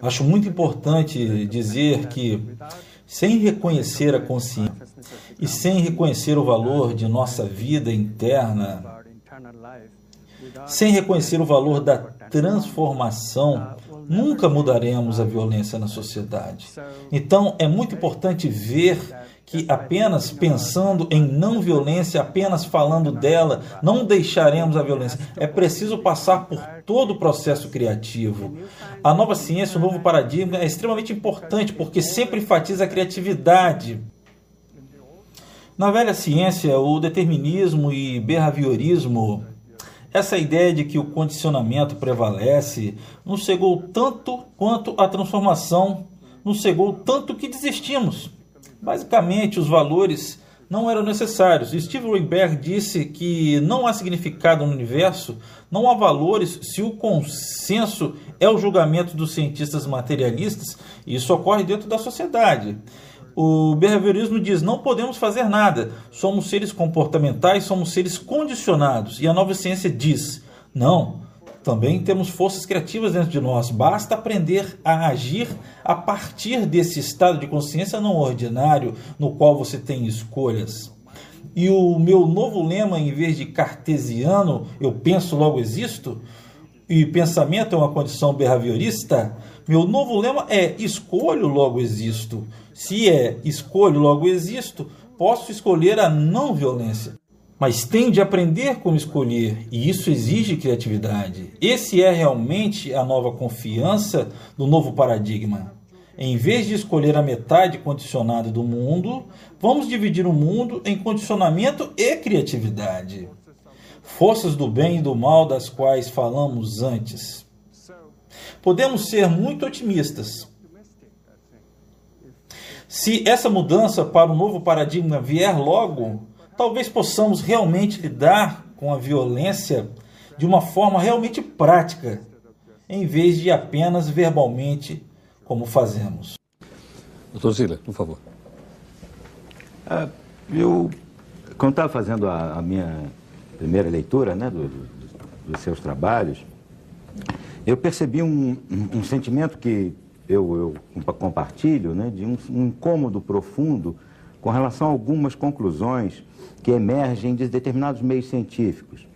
Acho muito importante dizer que, sem reconhecer a consciência e sem reconhecer o valor de nossa vida interna, sem reconhecer o valor da transformação, nunca mudaremos a violência na sociedade. Então, é muito importante ver que apenas pensando em não violência, apenas falando dela, não deixaremos a violência. É preciso passar por todo o processo criativo. A nova ciência, o novo paradigma é extremamente importante porque sempre enfatiza a criatividade. Na velha ciência, o determinismo e behaviorismo, essa ideia de que o condicionamento prevalece, nos cegou tanto quanto a transformação nos cegou tanto que desistimos. Basicamente, os valores não eram necessários. Steve Weinberg disse que não há significado no universo, não há valores se o consenso é o julgamento dos cientistas materialistas, e isso ocorre dentro da sociedade. O behaviorismo diz: não podemos fazer nada, somos seres comportamentais, somos seres condicionados. E a nova ciência diz: não, também temos forças criativas dentro de nós. Basta aprender a agir a partir desse estado de consciência não ordinário no qual você tem escolhas. E o meu novo lema, em vez de cartesiano, eu penso, logo existo, e pensamento é uma condição behaviorista, meu novo lema é escolho, logo existo. Se é escolho, logo existo, posso escolher a não violência mas tem de aprender como escolher, e isso exige criatividade. Esse é realmente a nova confiança do novo paradigma. Em vez de escolher a metade condicionada do mundo, vamos dividir o mundo em condicionamento e criatividade. Forças do bem e do mal das quais falamos antes. Podemos ser muito otimistas. Se essa mudança para o novo paradigma vier logo, talvez possamos realmente lidar com a violência de uma forma realmente prática, em vez de apenas verbalmente, como fazemos. Doutor Zila, por favor. Ah, eu, quando estava fazendo a, a, minha primeira leitura né, do, do, dos seus trabalhos, eu percebi um, um, um sentimento que eu, eu compartilho, né, de um, um incômodo profundo com relação a algumas conclusões que emergem de determinados meios científicos.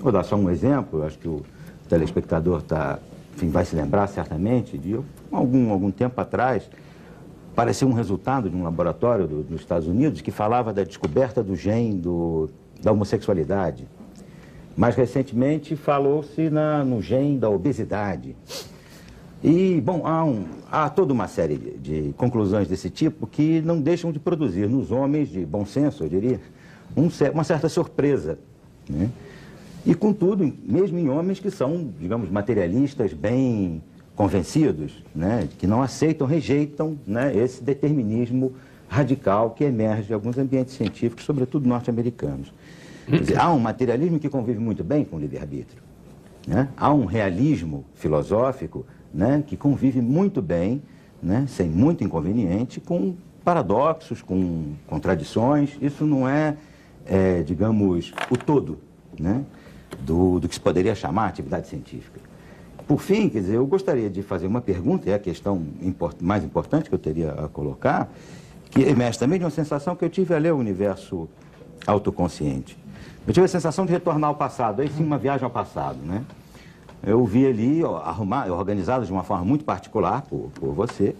Vou dar só um exemplo, acho que o telespectador tá, enfim, vai se lembrar certamente, de algum, algum tempo atrás, apareceu um resultado de um laboratório do, dos Estados Unidos que falava da descoberta do gene do, da homossexualidade. Mais recentemente, falou-se no gene da obesidade. E, bom, há, um, há toda uma série de, de, conclusões desse tipo que não deixam de produzir nos homens de bom senso, eu diria, um, uma certa surpresa. Né? E, contudo, mesmo em homens que são, digamos, materialistas bem convencidos, né? que não aceitam, rejeitam né? esse determinismo radical que emerge de alguns ambientes científicos, sobretudo norte-americanos. Há um materialismo que convive muito bem com o livre-arbítrio. Né? Há um realismo filosófico né, que convive muito bem, né, sem muito inconveniente, com paradoxos, com contradições. Isso não é, é digamos, o todo né, do, do que se poderia chamar atividade científica. Por fim, quer dizer, eu gostaria de fazer uma pergunta, é a questão import, mais importante que eu teria a colocar, que emerge também de uma sensação que eu tive a ler o universo autoconsciente. Eu tive a sensação de retornar ao passado, aí sim uma viagem ao passado, né? eu vi ali, ó, organizado de uma forma muito particular por, por você,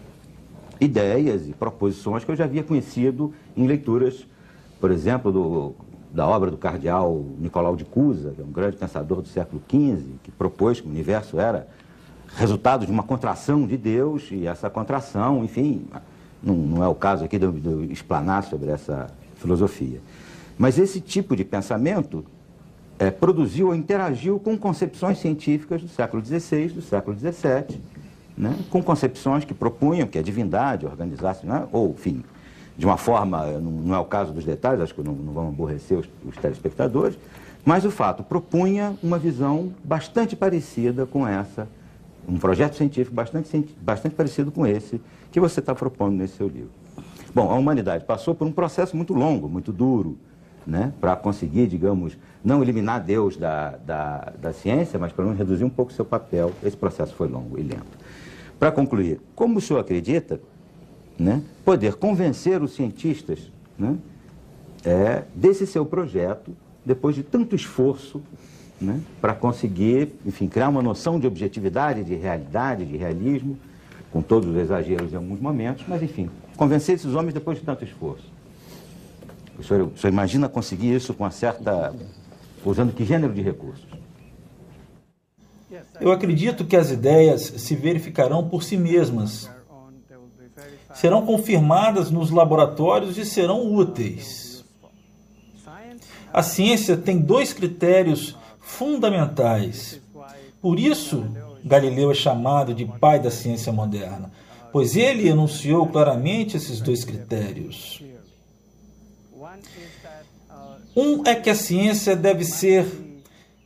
ideias e proposições que eu já havia conhecido em leituras, por exemplo, do, da obra do cardeal Nicolau de Cusa, que é um grande pensador do século XV, que propôs que o universo era resultado de uma contração de Deus, e essa contração, enfim, não, não é o caso aqui de eu explanar sobre essa filosofia. Mas esse tipo de pensamento é, produziu ou interagiu com concepções científicas do século XVI, do século XVII, né, com concepções que propunham que a divindade organizasse, né, ou, enfim, de uma forma, não é o caso dos detalhes, acho que não, não vão aborrecer os, os telespectadores, mas o fato propunha uma visão bastante parecida com essa, um projeto científico bastante, bastante parecido com esse que você está propondo nesse seu livro. Bom, a humanidade passou por um processo muito longo, muito duro, né, para conseguir, digamos, não eliminar Deus da, da, da ciência, mas pelo menos reduzir um pouco seu papel. Esse processo foi longo e lento. Para concluir, como o senhor acredita né, poder convencer os cientistas né, é, desse seu projeto, depois de tanto esforço né, para conseguir, enfim, criar uma noção de objetividade, de realidade, de realismo, com todos os exageros em alguns momentos, mas, enfim, convencer esses homens depois de tanto esforço. O senhor, o senhor imagina conseguir isso com uma certa. usando que gênero de recursos? Eu acredito que as ideias se verificarão por si mesmas. Serão confirmadas nos laboratórios e serão úteis. A ciência tem dois critérios fundamentais. Por isso, Galileu é chamado de pai da ciência moderna, pois ele enunciou claramente esses dois critérios. Um é que a ciência deve ser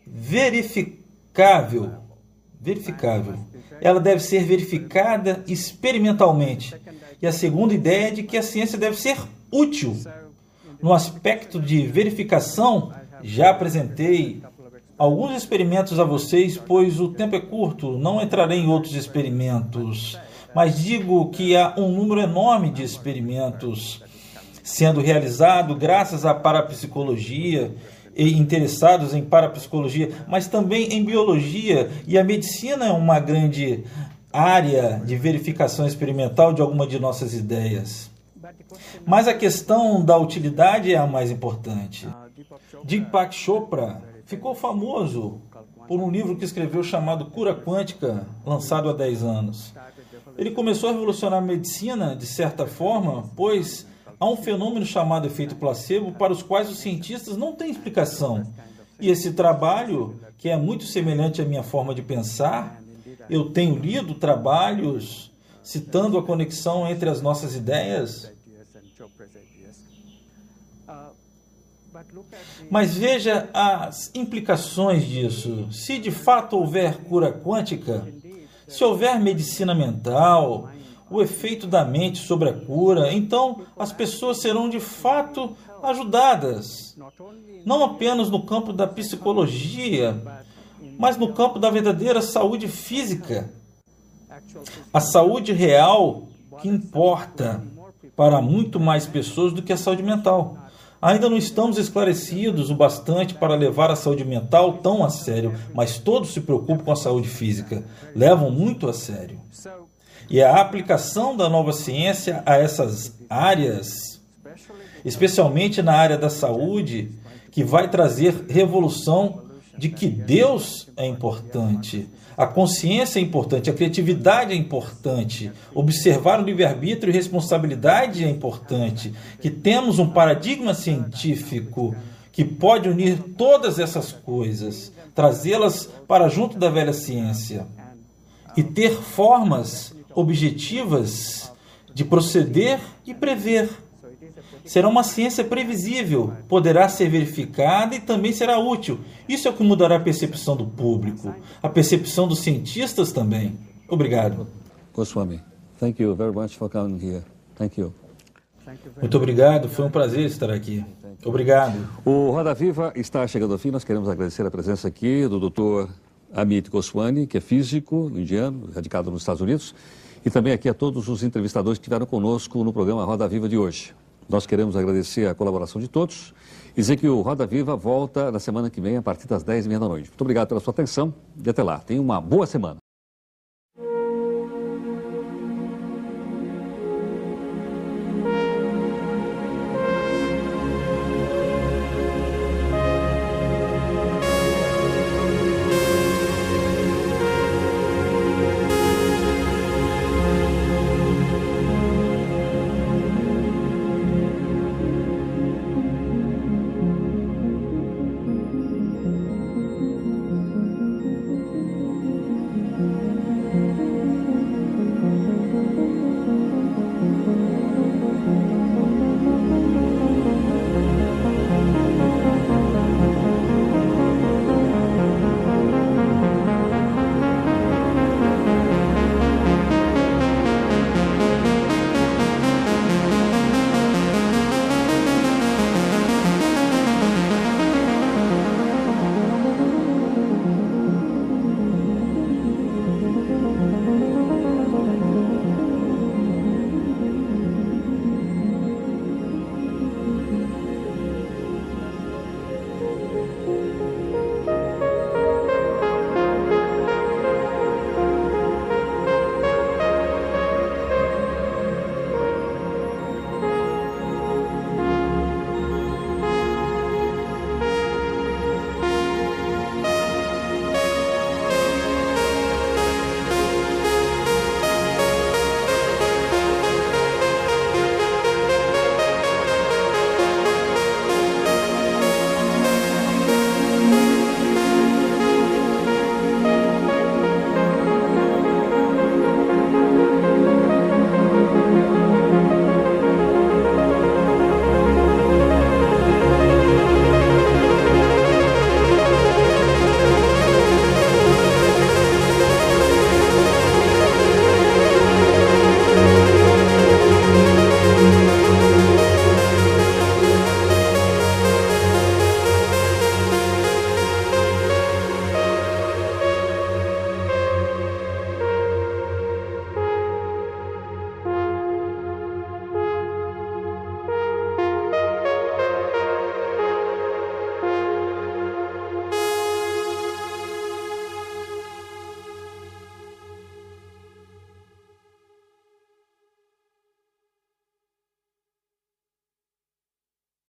verificável, verificável. Ela deve ser verificada experimentalmente. E a segunda ideia é de que a ciência deve ser útil. No aspecto de verificação, já apresentei alguns experimentos a vocês, pois o tempo é curto, não entrarei em outros experimentos, mas digo que há um número enorme de experimentos sendo realizado graças à parapsicologia e interessados em parapsicologia, mas também em biologia, e a medicina é uma grande área de verificação experimental de alguma de nossas ideias. Mas a questão da utilidade é a mais importante. Deepak Chopra ficou famoso por um livro que escreveu chamado Cura Quântica, lançado há 10 anos. Ele começou a revolucionar a medicina, de certa forma, pois há um fenômeno chamado efeito placebo para os quais os cientistas não têm explicação. E esse trabalho, que é muito semelhante à minha forma de pensar, eu tenho lido trabalhos citando a conexão entre as nossas ideias. Mas veja as implicações disso. Se de fato houver cura quântica, se houver medicina mental, o efeito da mente sobre a cura, então as pessoas serão de fato ajudadas, não apenas no campo da psicologia, mas no campo da verdadeira saúde física. A saúde real que importa para muito mais pessoas do que a saúde mental. Ainda não estamos esclarecidos o bastante para levar a saúde mental tão a sério, mas todos se preocupam com a saúde física, levam muito a sério. E a aplicação da nova ciência a essas áreas, especialmente na área da saúde, que vai trazer revolução de que Deus é importante, a consciência é importante, a criatividade é importante, observar o livre-arbítrio e responsabilidade é importante, que temos um paradigma científico que pode unir todas essas coisas, trazê-las para junto da velha ciência e ter formas objetivas de proceder e prever. Será uma ciência previsível, poderá ser verificada e também será útil. Isso é o que mudará a percepção do público, a percepção dos cientistas também. Obrigado. Goswami, thank you very much for coming here. Thank you. Muito obrigado, foi um prazer estar aqui. Obrigado. O Roda Viva está chegando ao fim. Nós queremos agradecer a presença aqui do Dr. Amit Goswami, que é físico indiano, radicado nos Estados Unidos, e também aqui a todos os entrevistadores que estiveram conosco no programa Roda Viva de hoje. Nós queremos agradecer a colaboração de todos e dizer que o Roda Viva volta na semana que vem a partir das 10h30 da noite. Muito obrigado pela sua atenção e até lá. Tenha uma boa semana.